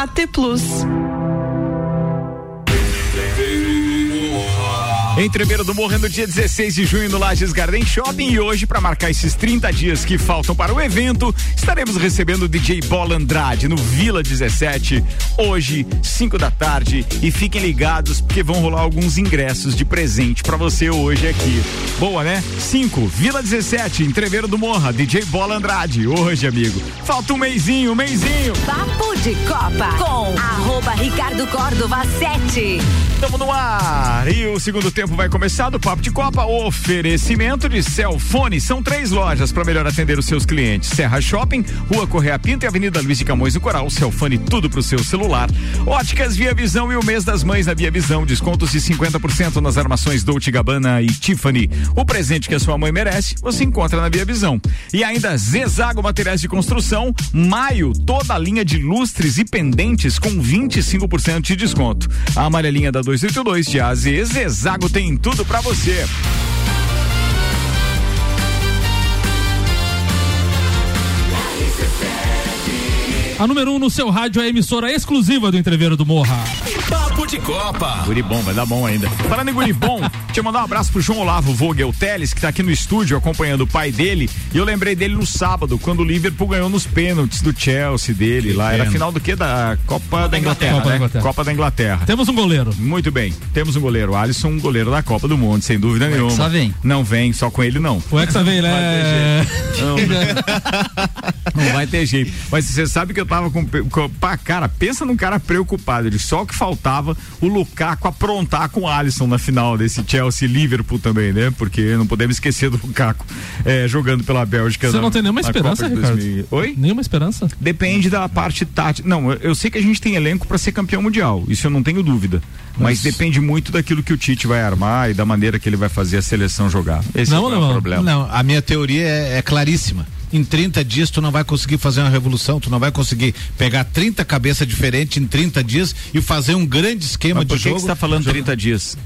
AT Plus. Em Tremeiro do Morro, no dia 16 de junho, no Lages Garden Shopping. E hoje, para marcar esses 30 dias que faltam para o evento, estaremos recebendo o DJ Bola Andrade no Vila 17, hoje, 5 da tarde. E fiquem ligados, porque vão rolar alguns ingressos de presente para você hoje aqui. Boa, né? 5, Vila 17, em Tremeiro do Morra, DJ Bola Andrade. Hoje, amigo. Falta um mêsinho, um mêsinho. Papo de Copa com arroba Ricardo Córdova 7. Estamos no ar. E o segundo tempo vai começar do Papo de Copa. Oferecimento de Celfone. São três lojas para melhor atender os seus clientes: Serra Shopping, Rua Correia Pinto e Avenida Luiz de Camões do Coral. Celfone, tudo pro seu celular. Óticas Via Visão e o mês das mães na Via Visão. Descontos de 50% nas armações Dolce Gabbana e Tiffany. O presente que a sua mãe merece, você encontra na Via Visão. E ainda Zezago Materiais de Construção. Maio, toda a linha de lustres e pendentes com 25% de desconto. A amarelinha da 282 de AZ Zezago tem tudo pra você. A número 1 um no seu rádio é a emissora exclusiva do Entreveiro do Morra. Papo de Copa. Guri bom, vai dar bom ainda. Falando em guri bom, deixa eu mandar um abraço pro João Olavo Vogel Teles, que tá aqui no estúdio acompanhando o pai dele. E eu lembrei dele no sábado, quando o Liverpool ganhou nos pênaltis do Chelsea dele lá. Era final do quê? Da Copa da Inglaterra, Copa da né? Inglaterra. Copa da Inglaterra. Temos um goleiro. Muito bem. Temos um goleiro. O Alisson, um goleiro da Copa do Mundo, sem dúvida nenhuma. Hexa vem. Não vem, só com ele não. O Hexa vem, né? Não, não vai ter jeito. Mas você sabe que eu tava com, com cara, pensa num cara preocupado. Ele só o que faltava o Lukaku aprontar com o Alisson na final desse Chelsea e Liverpool também, né? Porque não podemos esquecer do Lukaku é, jogando pela Bélgica. Você na- não tem nenhuma esperança, Ricardo? 2000. Oi? Nenhuma esperança? Depende da parte tática. Não, eu- sei que a gente tem elenco para ser campeão mundial, isso eu não tenho dúvida. Mas depende muito daquilo que o Tite vai armar e da maneira que ele vai fazer a seleção jogar. Esse Não, é não, o problema. Não, a minha teoria é, é claríssima. Em 30 dias tu não vai conseguir fazer uma revolução, tu não vai conseguir pegar 30 cabeças diferentes em 30 dias e fazer um grande esquema Mas por de que jogo. que você tá falando 30 dias?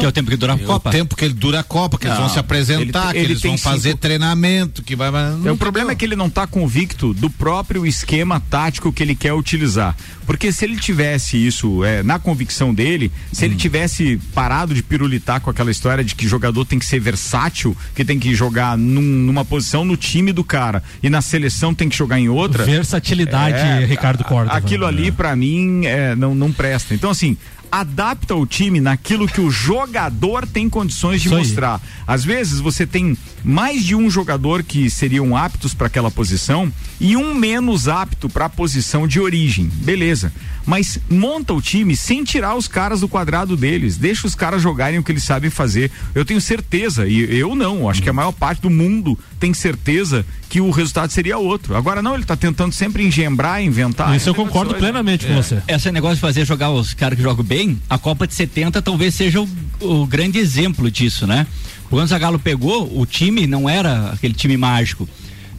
Que é o tempo que dura a É Copa? O tempo que ele dura a Copa, que eles Não, vão se apresentar, ele- que ele eles tem vão fazer cinco- treinamento, que vai. É, o problema é que ele não está convicto do próprio esquema tático que ele quer utilizar. Porque se ele tivesse isso é, na convicção dele, se Hum. ele tivesse parado de pirulitar com aquela história de que jogador tem que ser versátil, que tem que jogar num- numa posição no time do cara e na seleção tem que jogar em outra. Versatilidade, É, Ricardo Córdova. Aquilo ali, pra mim, é, não, não presta. Então, assim, adapta o time naquilo que o jogador tem condições de Isso aí. mostrar. Às vezes você tem mais de um jogador que seriam aptos para aquela posição e um menos apto para a posição de origem. Beleza. Mas monta o time sem tirar os caras do quadrado deles. Deixa os caras jogarem o que eles sabem fazer. Eu tenho certeza, e eu não, acho que a maior parte do mundo tem certeza que o resultado seria outro. Agora não, ele tá tentando sempre engembrar, inventar. Isso eu concordo plenamente com você. Esse negócio de fazer jogar os caras que jogam bem, a Copa de 70 talvez seja o, o grande exemplo disso, né? Quando o Zagallo pegou, o time não era aquele time mágico.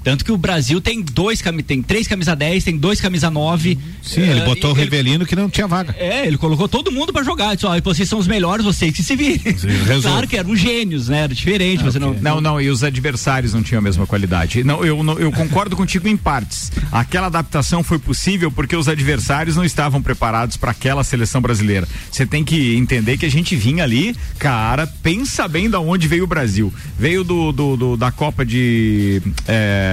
Tanto que o Brasil tem dois tem três camisa 10, tem dois camisa 9. Sim, ele botou o Revelino que não tinha vaga. É, ele colocou todo mundo pra jogar. Disse, ó, vocês são os melhores, vocês que se virem. claro que eram gênios, né? Era diferente, você não. Não, não, e os adversários não tinham a mesma qualidade. Não, eu, não- eu concordo contigo em partes. Aquela adaptação foi possível porque os adversários não estavam preparados para aquela seleção brasileira. Você tem que entender que a gente vinha ali, cara, pensa bem da onde veio o Brasil. Veio do, do- do- da Copa de. é,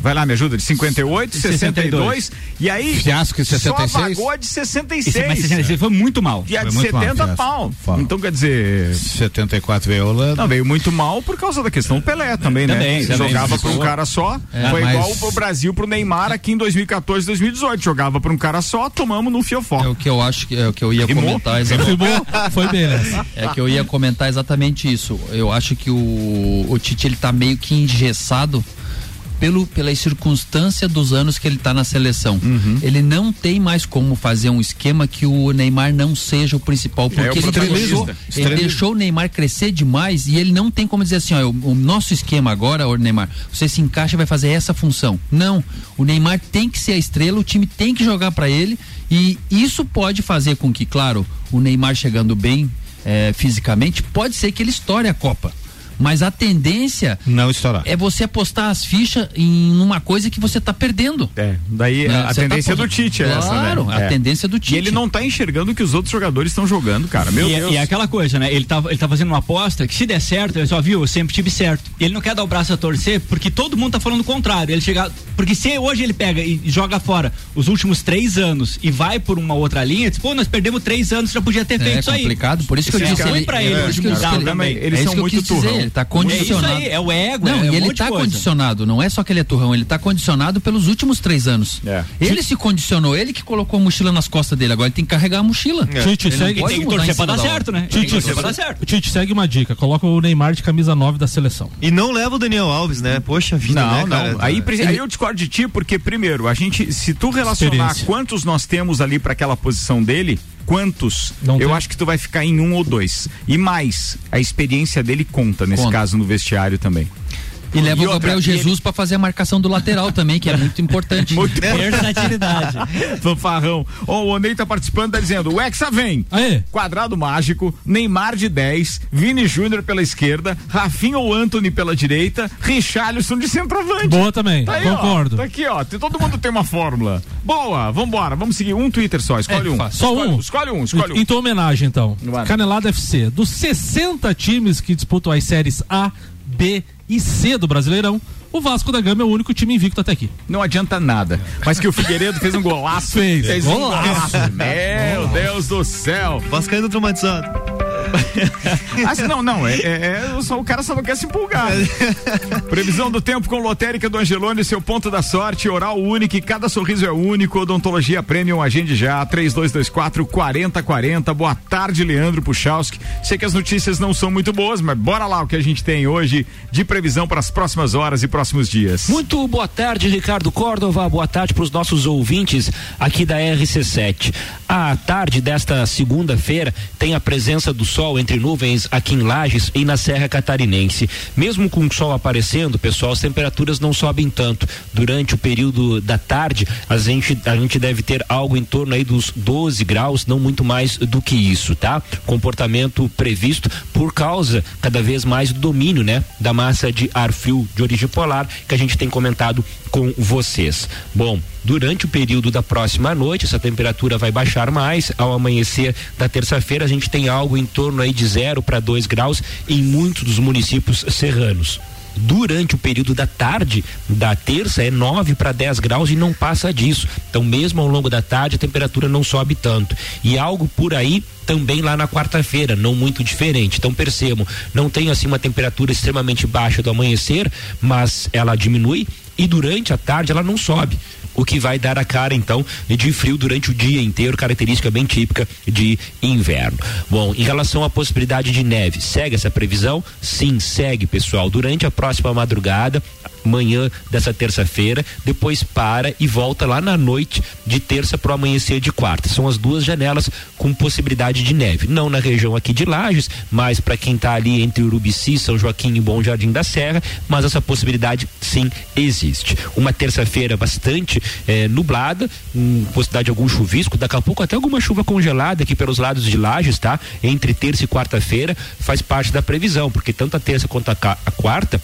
vai lá, me ajuda, de 58, 62. E aí. Fiasco em 66. Só vagou a de 66. Esse- mas 66 foi muito mal. E a de Foi muito mal, 70 fiasco. pau. Fala. Então quer dizer. 74 veio a Holanda. Não, veio muito mal por causa da questão do Pelé também, né? Também, jogava para um cara só. É, foi mas- igual o Brasil pro Neymar aqui em 2014, 2018. Jogava para um cara só, tomamos no fiofó. É o que eu acho que é o que eu ia Rimou? comentar. Rimou? Foi bem, né? É que eu ia comentar exatamente isso. Eu acho que o, o Tite ele tá meio que engessado pelo, pela circunstância dos anos que ele tá na seleção. Uhum. Ele não tem mais como fazer um esquema que o Neymar não seja o principal, É, porque o ele deixou, ele deixou o Neymar crescer demais e ele não tem como dizer assim, ó, o, o nosso esquema agora, ô Neymar, você se encaixa e vai fazer essa função. Não, o Neymar tem que ser a estrela, o time tem que jogar para ele e isso pode fazer com que, claro, o Neymar chegando bem eh, fisicamente, pode ser que ele estoure a Copa. Mas a tendência Não estourar. é você apostar as fichas em uma coisa que você tá perdendo. É, daí Né? a, a tá tendência pondo- do Tite é essa, né? Claro, a É. tendência do Tite. E ele não tá enxergando o que os outros jogadores estão jogando, cara. Meu e, é- Deus. e é aquela coisa, né? Ele tá, ele tá fazendo uma aposta que se der certo, ele só viu, eu sempre tive certo. E ele não quer dar o braço a torcer porque todo mundo tá falando o contrário. Ele chega. Porque se hoje ele pega e joga fora os últimos três anos e vai por uma outra linha, diz, pô, nós perdemos três anos, já podia ter feito É isso aí. complicado, por isso que eu Isso é disse ruim ele- pra é, ele eu mudar disse que ele- também. É que ele tá condicionado. É isso aí, é o ego, Não, é e um ele monte de tá coisa. condicionado, não é só que ele é turrão, ele tá condicionado pelos últimos três anos. É. Ele se condicionou, ele que colocou a mochila nas costas dele, agora ele tem que carregar a mochila. Tite, Ele não segue. pode mudar em cima da hora. Tite, Tite, segue uma dica. Coloca o Neymar de camisa 9 da seleção. E não leva o Daniel Alves, né? Poxa vida, Não, né, cara? não. Aí, aí eu discordo de ti, porque, primeiro, a gente, se tu relacionar quantos nós temos ali para aquela posição dele, quantos, Não eu tem. acho que tu vai ficar em um ou dois. E mais, a experiência dele conta nesse Conta. caso no vestiário também. E leva o outra, Gabriel e Jesus pra fazer a marcação do lateral também, que é muito importante. Muito Versatilidade. Fanfarrão. Ó, o Onei tá participando, tá dizendo: o Hexa vem. Aê. Quadrado mágico, Neymar de 10, Vini Júnior pela esquerda, Rafinha ou Anthony pela direita, Richarlison de centroavante. Boa também, Tá aí, concordo. Ó, tá aqui, ó. Todo mundo tem uma fórmula. Boa, vambora. Vamos seguir um Twitter só. Escolhe É, um. fácil. Só escolhe um? Escolhe um, escolhe um. Tua homenagem, então. Vai. Canelada FC. Dos 60 times que disputam as séries A, B e C do Brasileirão, o Vasco da Gama é o único time invicto até aqui. Não adianta nada. Mas que o Figueiredo fez um golaço. Fez. um Golaço. Meu Deus do céu. Vascaíno traumatizado. Ah, não, não, é, é- é- só, o cara só não quer se empolgar. Previsão do tempo com lotérica do Angelone, seu ponto da sorte, oral único, cada sorriso é único, odontologia premium, agende já, 3224 4040. Boa tarde, Leandro Puchalski. Sei que as notícias não são muito boas, mas bora lá o que a gente tem hoje de previsão para as próximas horas e próximos dias. Muito boa tarde, Ricardo Córdova. Boa tarde para os nossos ouvintes aqui da RC7. A tarde desta segunda-feira tem a presença do sol entre nuvens aqui em Lages e na Serra Catarinense. Mesmo com o sol aparecendo, pessoal, as temperaturas não sobem tanto. Durante o período da tarde, a gente, a gente deve ter algo em torno aí dos 12 graus, não muito mais do que isso, tá? Comportamento previsto por causa cada vez mais do domínio, né, da massa de ar frio de origem polar que a gente tem comentado com vocês. Bom, durante o período da próxima noite, essa temperatura vai baixar mais. Ao amanhecer da terça-feira, a gente tem algo em torno aí de 0 para 2 graus em muitos dos municípios serranos. Durante o período da tarde da terça é 9 para 10 graus e não passa disso. Então, mesmo ao longo da tarde, a temperatura não sobe tanto. E algo por aí também lá na quarta-feira, não muito diferente. Então percebam, não tem assim uma temperatura extremamente baixa do amanhecer, mas ela diminui e durante a tarde ela não sobe. O que vai dar a cara então de frio durante o dia inteiro, característica bem típica de inverno. Bom, em relação à possibilidade de neve, segue essa previsão? Sim, segue, pessoal. Durante a próxima madrugada, manhã dessa terça-feira, depois para e volta lá na noite de terça para o amanhecer de quarta. São as duas janelas com possibilidade de neve. Não na região aqui de Lages, mas para quem está ali entre Urubici, São Joaquim e Bom Jardim da Serra, mas essa possibilidade sim existe. Uma terça-feira bastante eh, nublada, com possibilidade de algum chuvisco, daqui a pouco até alguma chuva congelada aqui pelos lados de Lages, tá? Entre terça e quarta-feira faz parte da previsão, porque tanto a terça quanto a, a quarta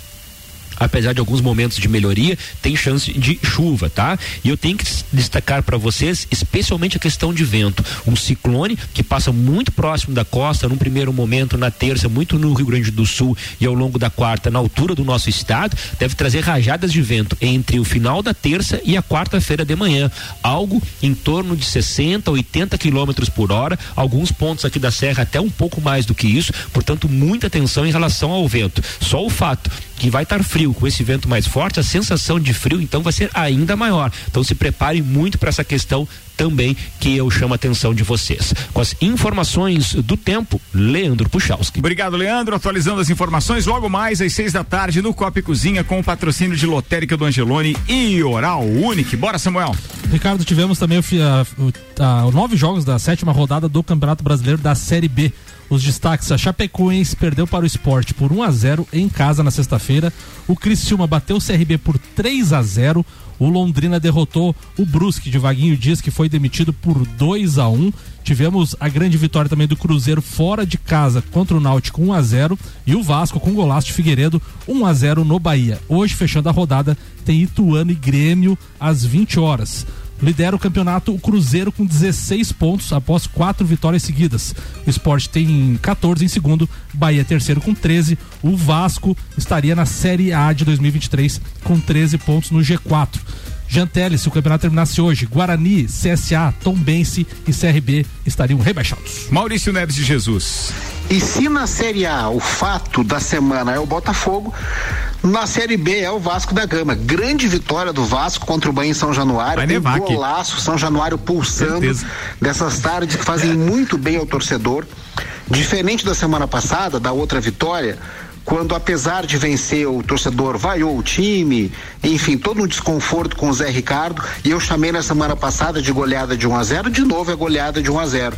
apesar de alguns momentos de melhoria, tem chance de chuva, tá? E eu tenho que destacar para vocês, especialmente a questão de vento. Um ciclone que passa muito próximo da costa, num primeiro momento, na terça, muito no Rio Grande do Sul e ao longo da quarta, na altura do nosso estado, deve trazer rajadas de vento entre o final da terça e a quarta-feira de manhã. Algo em torno de 60, 80 quilômetros por hora, alguns pontos aqui da serra até um pouco mais do que isso, portanto, muita atenção em relação ao vento. Só o fato que vai estar frio com esse vento mais forte, a sensação de frio então vai ser ainda maior. Então se prepare muito para essa questão também que eu chamo a atenção de vocês. Com as informações do tempo, Leandro Puchalski. Obrigado, Leandro. Atualizando as informações, logo mais às seis da tarde no Copa e Cozinha com o patrocínio de Lotérica do Angelone e Oral Unique. Bora, Samuel. Ricardo, tivemos também o, a- o- a- os nove jogos da sétima rodada do Campeonato Brasileiro da Série B. Os destaques: a Chapecoense perdeu para o esporte por 1 a 0 em casa na sexta-feira. O Criciúma bateu o CRB por 3 a 0 O Londrina derrotou o Brusque de Vaguinho Dias, que foi demitido por 2 a 1 Tivemos a grande vitória também do Cruzeiro fora de casa contra o Náutico 1 a 0 e o Vasco com golaço de Figueiredo 1 a 0 no Bahia. Hoje, fechando a rodada, tem Ituano e Grêmio às 20 horas. Lidera o campeonato o Cruzeiro com 16 pontos após quatro vitórias seguidas. O Sport tem 14 em segundo, Bahia terceiro com 13. O Vasco estaria na Série A de 2023 com 13 pontos no G4. Jantelli, se o campeonato terminasse hoje, Guarani, CSA, Tombense e CRB estariam rebaixados. Maurício Neves de Jesus. E se na Série A o fato da semana é o Botafogo, na Série B é o Vasco da Gama. Grande vitória do Vasco contra o Bahia em São Januário. Vai nevar aqui. golaço, São Januário pulsando Certeza. dessas tardes que fazem muito bem ao torcedor. Diferente da semana passada, da outra vitória, quando apesar de vencer o torcedor vaiou o time, enfim, todo um desconforto com o Zé Ricardo, e eu chamei na semana passada de goleada de 1 a 0, de novo é goleada de 1 a 0.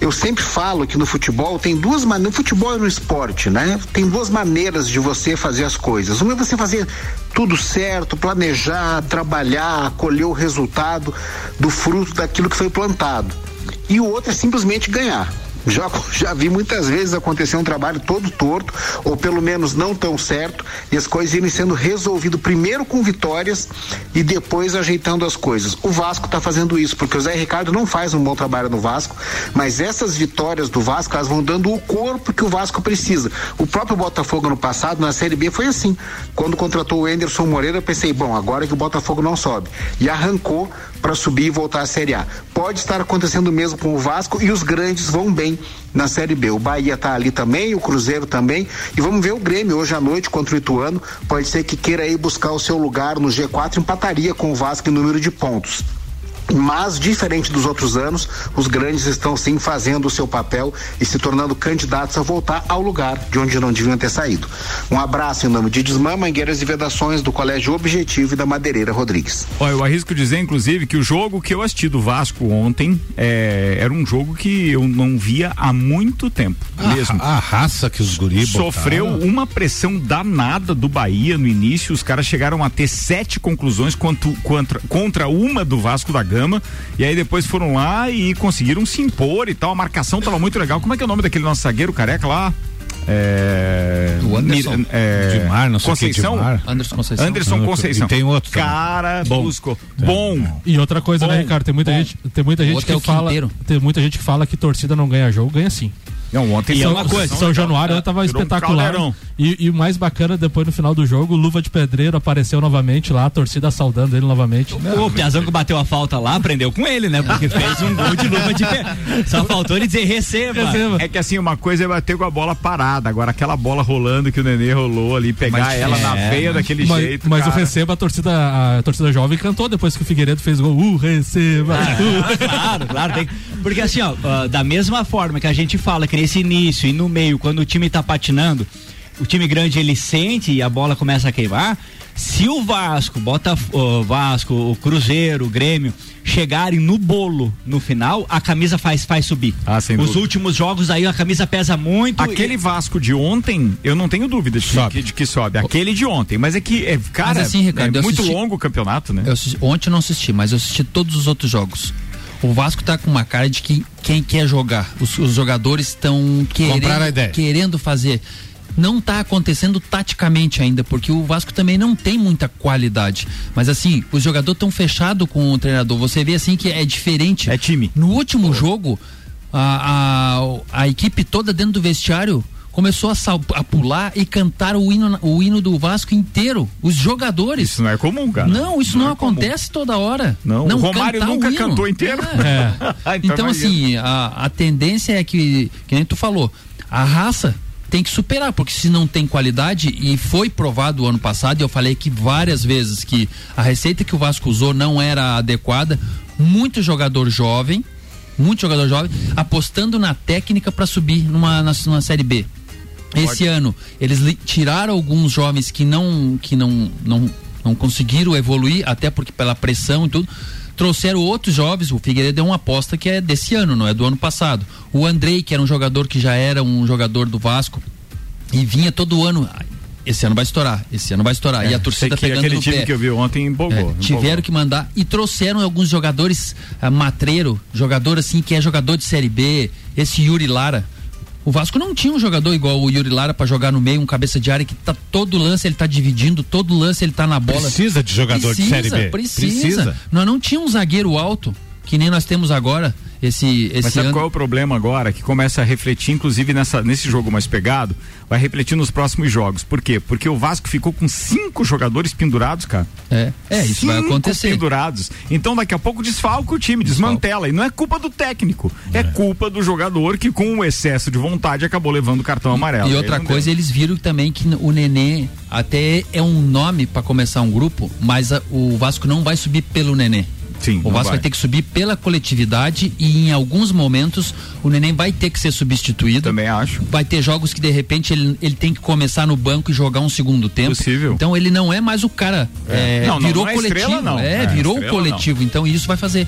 Eu sempre falo que no futebol tem duas maneiras, no futebol e no esporte, né? Tem duas maneiras de você fazer as coisas. Uma é você fazer tudo certo, planejar, trabalhar, colher o resultado do fruto daquilo que foi plantado. E o outro é simplesmente ganhar. Já, já vi muitas vezes acontecer um trabalho todo torto, ou pelo menos não tão certo, e as coisas irem sendo resolvidas primeiro com vitórias e depois ajeitando as coisas. O Vasco está fazendo isso, porque o Zé Ricardo não faz um bom trabalho no Vasco, mas essas vitórias do Vasco, elas vão dando o corpo que o Vasco precisa. O próprio Botafogo no passado, na Série B, foi assim. Quando contratou o Enderson Moreira, eu pensei, bom, agora que o Botafogo não sobe. E arrancou para subir e voltar à Série A. Pode estar acontecendo o mesmo com o Vasco e os grandes vão bem na Série B. O Bahia está ali também, o Cruzeiro também. E vamos ver o Grêmio hoje à noite contra o Ituano. Pode ser que queira aí buscar o seu lugar no G4, empataria com o Vasco em número de pontos. Mas, diferente dos outros anos, os grandes estão sim fazendo o seu papel e se tornando candidatos a voltar ao lugar de onde não deviam ter saído. Um abraço em nome de Desmã, Mangueiras e Vedações do Colégio Objetivo e da Madeireira Rodrigues. Olha, eu arrisco dizer, inclusive, que o jogo que eu assisti do Vasco ontem é, era um jogo que eu não via há muito tempo mesmo. A raça que os guris Sofreu botaram. uma pressão danada do Bahia no início. Os caras chegaram a ter sete conclusões quanto, contra, contra uma do Vasco da Gama. E aí depois foram lá e conseguiram se impor e tal. A marcação tava muito legal. Como é que é o nome daquele nosso zagueiro careca lá? É, O Anderson. Mir- é, Dimar, não sei o que, Conceição? Dimar. Anderson Conceição. Anderson Conceição. e tem outro também. Cara, Bom. busco. Bom. E outra coisa, né, Bom, Ricardo? Tem muita bom. gente, tem muita gente outro que é fala, Quinteiro. tem muita gente que fala que torcida não ganha jogo, ganha sim. Não, ontem E São, uma coisa. São Januário tava Virou um espetacular. caldeirão. e, e o mais bacana, depois no final do jogo, o Luva de Pedreiro apareceu novamente lá, a torcida saudando ele novamente. O Piazão que bateu a falta lá, aprendeu com ele, né? Porque fez um gol de luva de pé. Só faltou ele dizer receba. É que assim, uma coisa é bater com a bola parada, agora aquela bola rolando que o Nenê rolou ali, pegar Mas, ela na é, veia daquele mas, jeito. mas o cara. receba, a torcida, a torcida jovem cantou depois que o Figueiredo fez gol. Uh, receba! Ah, claro, claro. tem- porque assim, ó, ah, da mesma forma que a gente fala que nesse início e no meio, quando o time tá patinando, o time grande ele sente e a bola começa a queimar. Se o Vasco, bota o Vasco, o Cruzeiro, o Grêmio chegarem no bolo no final, a camisa faz faz subir. Ah, sem Os dúvida. últimos jogos aí a camisa pesa muito. Aquele Vasco de ontem, eu não tenho dúvida de, Sobe. Que, de que sobe. Aquele de ontem, mas é que, é, cara, Mas assim, Ricardo, é muito assisti- longo o campeonato, né? Eu assisti- ontem eu não assisti, mas eu assisti todos os outros jogos. O Vasco tá com uma cara de que quem quer jogar. Os, os jogadores estão querendo, querendo fazer. Não tá acontecendo taticamente ainda, porque o Vasco também não tem muita qualidade. Mas assim, os jogadores estão fechados com o treinador. Você vê assim que é diferente. É time. No último jogo, a, a, a equipe toda dentro do vestiário começou a, sal- a pular e cantar o hino, o hino do Vasco inteiro. Os jogadores. Isso não é comum, cara. Não, isso não, é comum. acontece toda hora. Não, o Romário o nunca hino. cantou inteiro. É. Ah, então, imagina. assim, a, a tendência é que, que nem tu falou, a raça tem que superar, porque se não tem qualidade, e foi provado o ano passado, e eu falei aqui várias vezes que a receita que o Vasco usou não era adequada, muito jogador jovem, muito jogador jovem, apostando na técnica para subir numa, na, numa Série B. Esse ano, eles tiraram alguns jovens que não que não, não, não conseguiram evoluir, até porque pela pressão e tudo. Trouxeram outros jovens, o Figueiredo é uma aposta que é desse ano, não é do ano passado. O Andrei, que era um jogador que já era um jogador do Vasco e vinha todo ano. "Ah, Esse ano vai estourar, esse ano vai estourar. e a torcida É, que pegando aquele no time pé. que eu vi ontem empolgou. É, empolgou. tiveram que mandar e trouxeram alguns jogadores ah, matreiro, jogador assim que é jogador de série B, esse Yuri Lara. O Vasco não tinha um jogador igual o Yuri Lara pra jogar no meio, um cabeça de área que tá todo lance ele tá dividindo, todo lance ele tá na bola. Precisa de jogador de Precisa, Série B. Precisa. Precisa. Nós não tínhamos um zagueiro alto, que nem nós temos agora. Esse, esse Mas sabe ano. qual é o problema agora? Que começa a refletir, inclusive nessa, nesse jogo mais pegado, vai refletir nos próximos jogos. Por quê? Porque o Vasco ficou com cinco jogadores pendurados, cara. É, é isso vai Cinco acontecer. pendurados. Então daqui a pouco desfalca o time, desmantela. E não é culpa do técnico, é, culpa do jogador que com o excesso de vontade acabou levando o cartão amarelo. E Aí outra coisa, deu. eles viram também que o Nenê até é um nome para começar um grupo, mas a- o Vasco não vai subir pelo Nenê. Sim, o não Vasco vai. vai. ter que subir pela coletividade e em alguns momentos o Neném vai ter que ser substituído. Também acho. Vai ter jogos que de repente ele, ele tem que começar no banco e jogar um segundo tempo. Possível. Então ele não é mais o cara. É. é, Não, não, virou não é coletivo. estrela, não. É, virou estrela, coletivo. Então isso vai fazer.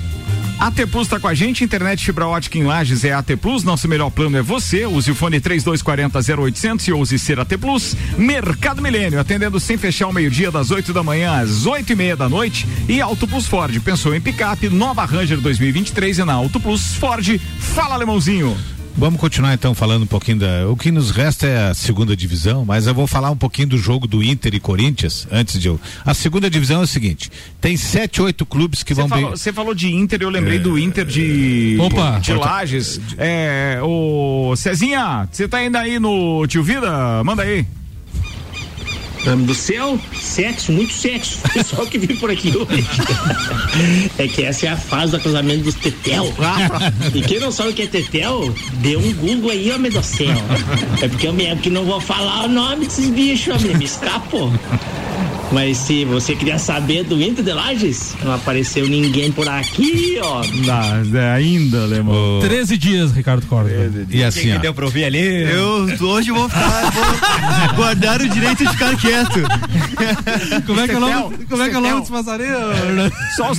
AT Plus tá com a gente, internet fibra ótica em Lages é AT Plus, nosso melhor plano é você, use o fone 3240 0800 e ouse ser AT Plus. Mercado Milênio, atendendo sem fechar o meio-dia das 8 da manhã às 8 e meia da noite e Auto Plus Ford, pensou em picape, nova Ranger 2023 e na Auto Plus Ford, fala alemãozinho. Vamos continuar então falando um pouquinho da. O que nos resta é a segunda divisão, mas eu vou falar um pouquinho do jogo do Inter e Corinthians antes de eu. A segunda divisão é o seguinte: tem sete, oito clubes que Você vão falou, bem. você falou de Inter, eu lembrei do Inter de Opa. de Lages. É, o Cezinha, você tá ainda aí no Tio Vida? Manda aí. Nome do céu, sexo, muito sexo. Pessoal que vem por aqui hoje. É que essa é a fase do casamento dos tetel. E quem não sabe o que é tetel, dê um Google aí, homem do céu. É porque eu mesmo que não vou falar o nome desses bichos, homem, me escapou. Mas se você queria saber do Inter de Lages, não apareceu ninguém por aqui, ó. Não, ainda, Alemão. 13 dias, Ricardo Corda. E assim, ó. deu pra ouvir ali? Eu hoje vou ficar, vou guardar o direito de ficar quieto. Como é que é o nome, como é que é o nome desse passarinho? Só.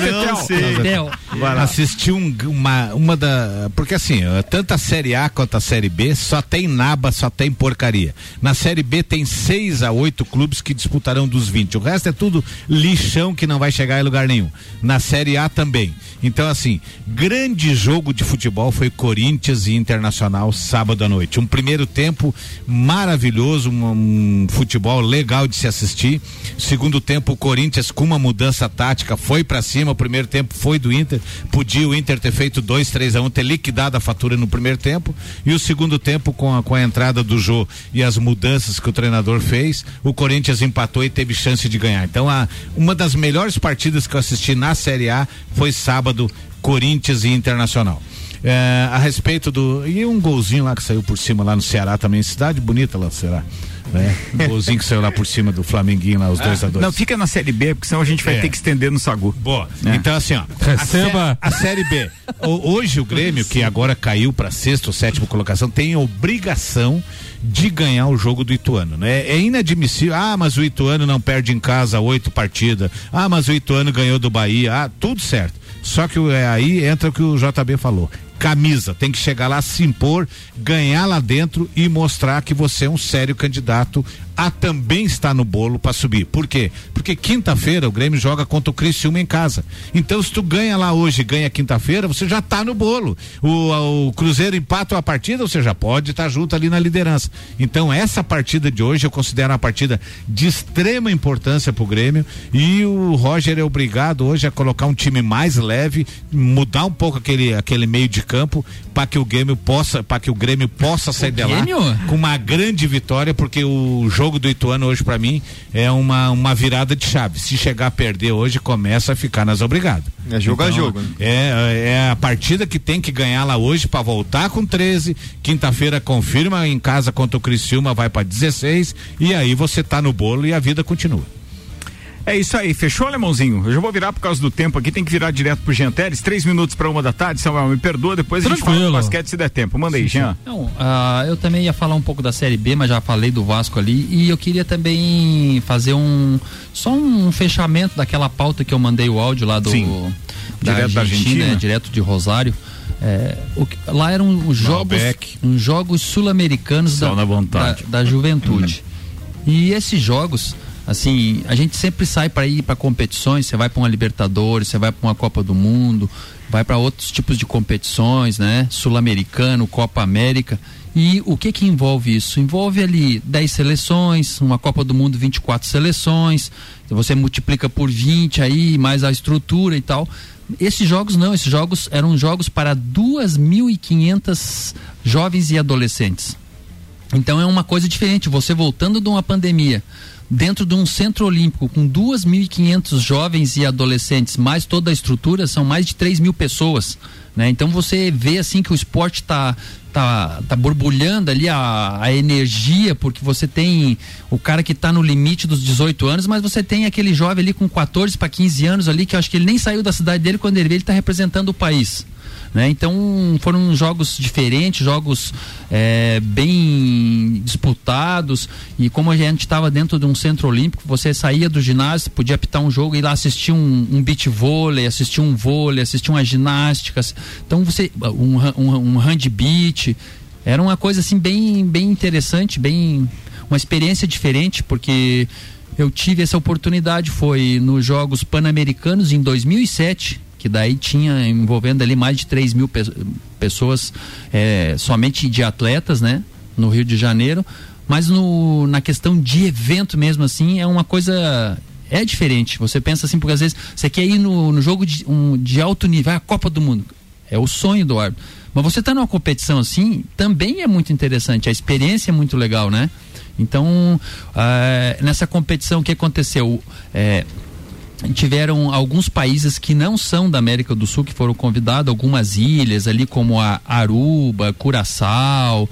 Vai lá. Assistir um- uma, uma da. Porque assim, tanto a Série A quanto a Série B só tem naba, só tem porcaria. Na Série B tem seis a oito clubes que disputarão dos 20. O resto é tudo lixão que não vai chegar em lugar nenhum. Na Série A também. Então, assim, grande jogo de futebol foi Corinthians e Internacional sábado à noite. Um primeiro tempo maravilhoso, um, um futebol legal de se assistir. Segundo tempo, o Corinthians com uma mudança tática foi pra cima. O primeiro tempo foi do Inter. Podia o Inter ter feito 2, 3 a 1, ter liquidado a fatura no primeiro tempo. E o segundo tempo, com a, com a entrada do Jô e as mudanças que o treinador fez, o Corinthians empatou e teve chance de ganhar. Então, a, uma das melhores partidas que eu assisti na Série A foi sábado, Corinthians e Internacional. É, a respeito do. E um golzinho lá que saiu por cima lá no Ceará também, cidade bonita lá, será? Né? Um golzinho que saiu lá por cima do Flamenguinho lá, os dois a dois. Não, fica na Série B, porque senão a gente vai É. ter que estender no Sagu. Boa. É. Então, assim, ó. Receba. A, sé- a Série B. O- hoje o Grêmio, que agora caiu para sexta ou sétima colocação, tem obrigação de ganhar o jogo do Ituano, né? É inadmissível. Ah, mas o Ituano não perde em casa oito partidas. Ah, mas o Ituano ganhou do Bahia. Ah, tudo certo. Só que é, aí entra o que o JB falou. Camisa, tem que chegar lá, se impor, ganhar lá dentro e mostrar que você é um sério candidato a também estar no bolo para subir. Por quê? Porque quinta-feira o Grêmio joga contra o Criciúma em casa. Então, se tu ganha lá hoje ganha quinta-feira, você já tá no bolo. O, o Cruzeiro empata a partida, você já pode estar junto ali na liderança. Então, essa partida de hoje eu considero uma partida de extrema importância pro Grêmio e o Roger é obrigado hoje a colocar um time mais leve, mudar um pouco aquele, aquele meio de campo para que o Grêmio possa, para que o Grêmio possa sair de lá com uma grande vitória, porque o jogo do Ituano hoje para mim é uma, uma virada de chave. Se chegar a perder hoje, começa a ficar nas obrigadas. É jogo a jogo, né? É, é a partida que tem que ganhar lá hoje para voltar com 13. Quinta-feira confirma em casa contra o Criciúma, vai para 16 e aí você tá no bolo e a vida continua. É isso aí, fechou, Alemãozinho? Eu já vou virar por causa do tempo aqui, tem que virar direto pro Jean Teres, três minutos para uma da tarde, Samuel, me perdoa, depois a gente fala do Tranquilo. basquete se der tempo. Manda aí, Jean. Não, ah, eu também ia falar um pouco da Série B, mas já falei do Vasco ali. E eu queria também fazer um. Só um fechamento daquela pauta que eu mandei o áudio lá do. Sim. Da Direto da Argentina, Argentina. né, direto de Rosário. É, o que- lá eram os jogos, uns jogos sul-americanos da, Só na vontade. da, da juventude. E esses jogos, assim, a gente sempre sai para ir para competições, você vai para uma Libertadores, você vai para uma Copa do Mundo, vai para outros tipos de competições, né? Sul-americano, Copa América. E o que que envolve isso? Envolve ali 10 seleções, uma Copa do Mundo 24 seleções, você multiplica por 20 aí, mais a estrutura e tal. Esses jogos não, esses jogos eram jogos para 2.500 jovens e adolescentes. Então é uma coisa diferente. Você voltando de uma pandemia, dentro de um centro olímpico com 2.500 jovens e adolescentes, mais toda a estrutura, são mais de 3 mil pessoas. Né? Então você vê assim que o esporte está tá, tá borbulhando ali a, a energia, porque você tem o cara que está no limite dos 18 anos, mas você tem aquele jovem ali com 14 para 15 anos ali, que eu acho que ele nem saiu da cidade dele, quando ele vê, ele está representando o país. Né? Então foram jogos diferentes, jogos é, bem disputados. E como a gente estava dentro de um centro olímpico, você saía do ginásio, podia apitar um jogo e lá assistir um, um beach vôlei, assistir um vôlei, assistir uma ginástica, então você um, um, um hand beach, era uma coisa assim bem bem interessante, bem uma experiência diferente porque eu tive essa oportunidade foi nos Jogos Pan-Americanos em 2007 que daí tinha envolvendo ali mais de 3 mil pe pessoas é, somente de atletas, né? No Rio de Janeiro. Mas no, na questão de evento mesmo assim, é uma coisa é diferente. Você pensa assim, porque às vezes você quer ir no, no jogo de, um, de alto nível, a Copa do Mundo. É o sonho do árbitro. Mas você está numa competição assim, também é muito interessante. A experiência é muito legal, né? Então, uh, nessa competição, o que aconteceu? É, tiveram alguns países que não são da América do Sul que foram convidados, algumas ilhas ali como a Aruba, Curaçao,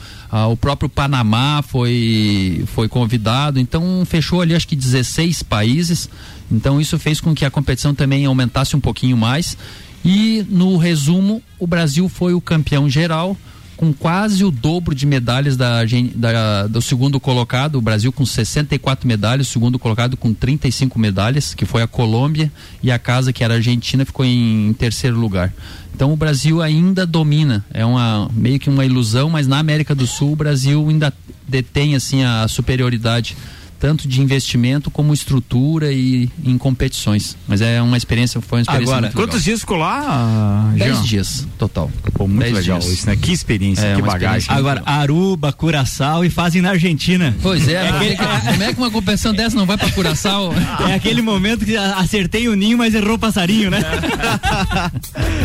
o próprio Panamá foi foi convidado, então fechou ali acho que 16 países. Então isso fez com que a competição também aumentasse um pouquinho mais. E no resumo, o Brasil foi o campeão geral com quase o dobro de medalhas da, da, do segundo colocado, o Brasil com 64 medalhas, o segundo colocado com 35 medalhas, que foi a Colômbia, e a casa, que era a Argentina, ficou em, em terceiro lugar. Então o Brasil ainda domina, é uma meio que uma ilusão, mas na América do Sul o Brasil ainda detém assim a superioridade tanto de investimento como estrutura e em competições. Mas é uma experiência, foi uma experiência Agora, muito quantos legal. dias ficou lá? Dez Jean? dias total. Pô, muito Dez legal dias. isso, né? Que experiência, É, que bagagem. experiência Agora, Aruba, Curaçao e fazem na Argentina. Pois é, aquele, mas como é que uma competição dessa não vai pra Curaçao? é aquele momento que acertei o ninho, mas errou o passarinho, né?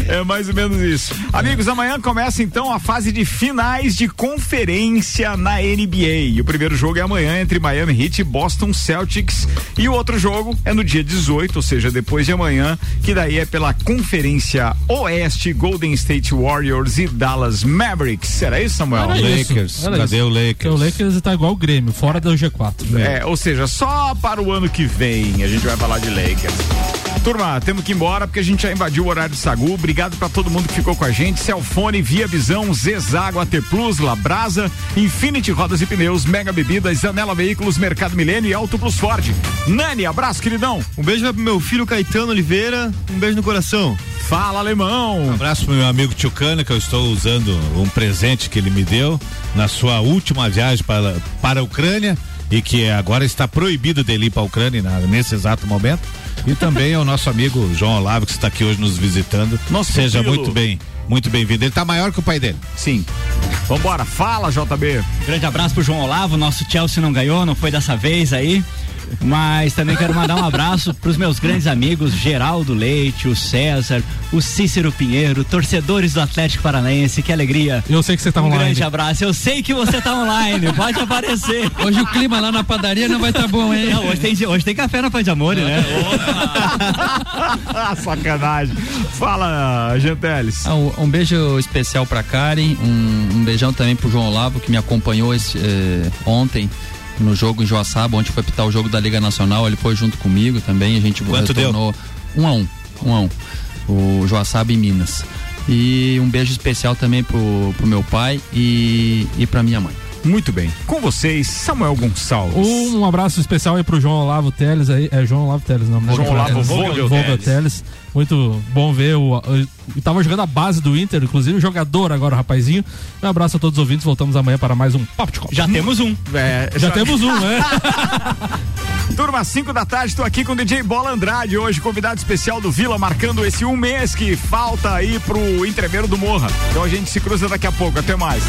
É mais ou menos isso. Amigos, amanhã começa então a fase de finais de conferência na NBA. E o primeiro jogo é amanhã entre Miami Heat e Boston Celtics. E o outro jogo é no dia 18, ou seja, depois de amanhã, que daí é pela Conferência Oeste, Golden State Warriors e Dallas Mavericks. Será isso, Samuel? Era isso, era isso. Porque O Lakers tá igual o Grêmio, fora do G4. É, ou seja, só para o ano que vem a gente vai falar de Lakers. Turma, temos que ir embora porque a gente já invadiu o horário de Sagu. Obrigado para todo mundo que ficou com a gente. Celfone, Via Visão, Zezago, AT Plus, Labrasa, Infinity Rodas e Pneus, Mega Bebidas, Zanela Veículos, Mercado Milênio e Auto Plus Ford. Nani, abraço, queridão. Um beijo vai pro meu filho Caetano Oliveira, um beijo no coração. Fala, alemão. Um abraço pro meu amigo Tio Cana, que eu estou usando um presente que ele me deu na sua última viagem para, para a Ucrânia e que agora está proibido dele ir para a Ucrânia na- nesse exato momento. E também ao nosso amigo João Olavo, que está aqui hoje nos visitando. Nosso Seja pupilo. muito bem, muito bem-vindo. Ele está maior que o pai dele. Sim. Vambora, fala, JB. Grande abraço pro João Olavo, nosso Chelsea não ganhou, não foi dessa vez aí. Mas também quero mandar um abraço pros meus grandes amigos Geraldo Leite, o César, o Cícero Pinheiro, torcedores do Atlético Paranaense, que alegria. Eu sei que você tá um online. grande abraço. Eu sei que você tá online, pode aparecer. Hoje o clima lá na padaria não vai estar bom, hein? Não, hoje tem, hoje tem café na Pão de Amor, né? Sacanagem. Fala, Genteles. Ah, um, um beijo especial pra Karen, um, um beijão também pro João Olavo, que me acompanhou esse, eh, ontem no jogo em Joaçaba, onde foi apitar o jogo da Liga Nacional, ele foi junto comigo também, a gente Quanto retornou um a um, um a um, o Joaçaba e Minas. E um beijo especial também pro, pro meu pai e, e pra minha mãe. Muito bem. Com vocês, Samuel Gonçalves. Um, um abraço especial aí pro João Olavo Teles aí. É João Olavo Teles, não. João Olavo Vogel Teles. Teles. Muito bom ver o. Tava jogando a base do Inter, inclusive o jogador agora, rapazinho. Um abraço a todos os ouvintes. Voltamos amanhã para mais um Papo de Copa. Já temos um. É, Já temos um, né? Turma, 5 da tarde, estou aqui com o DJ Bola Andrade, hoje convidado especial do Vila, marcando esse um mês que falta aí pro entreveiro do Morra. Então a gente se cruza daqui a pouco. Até mais.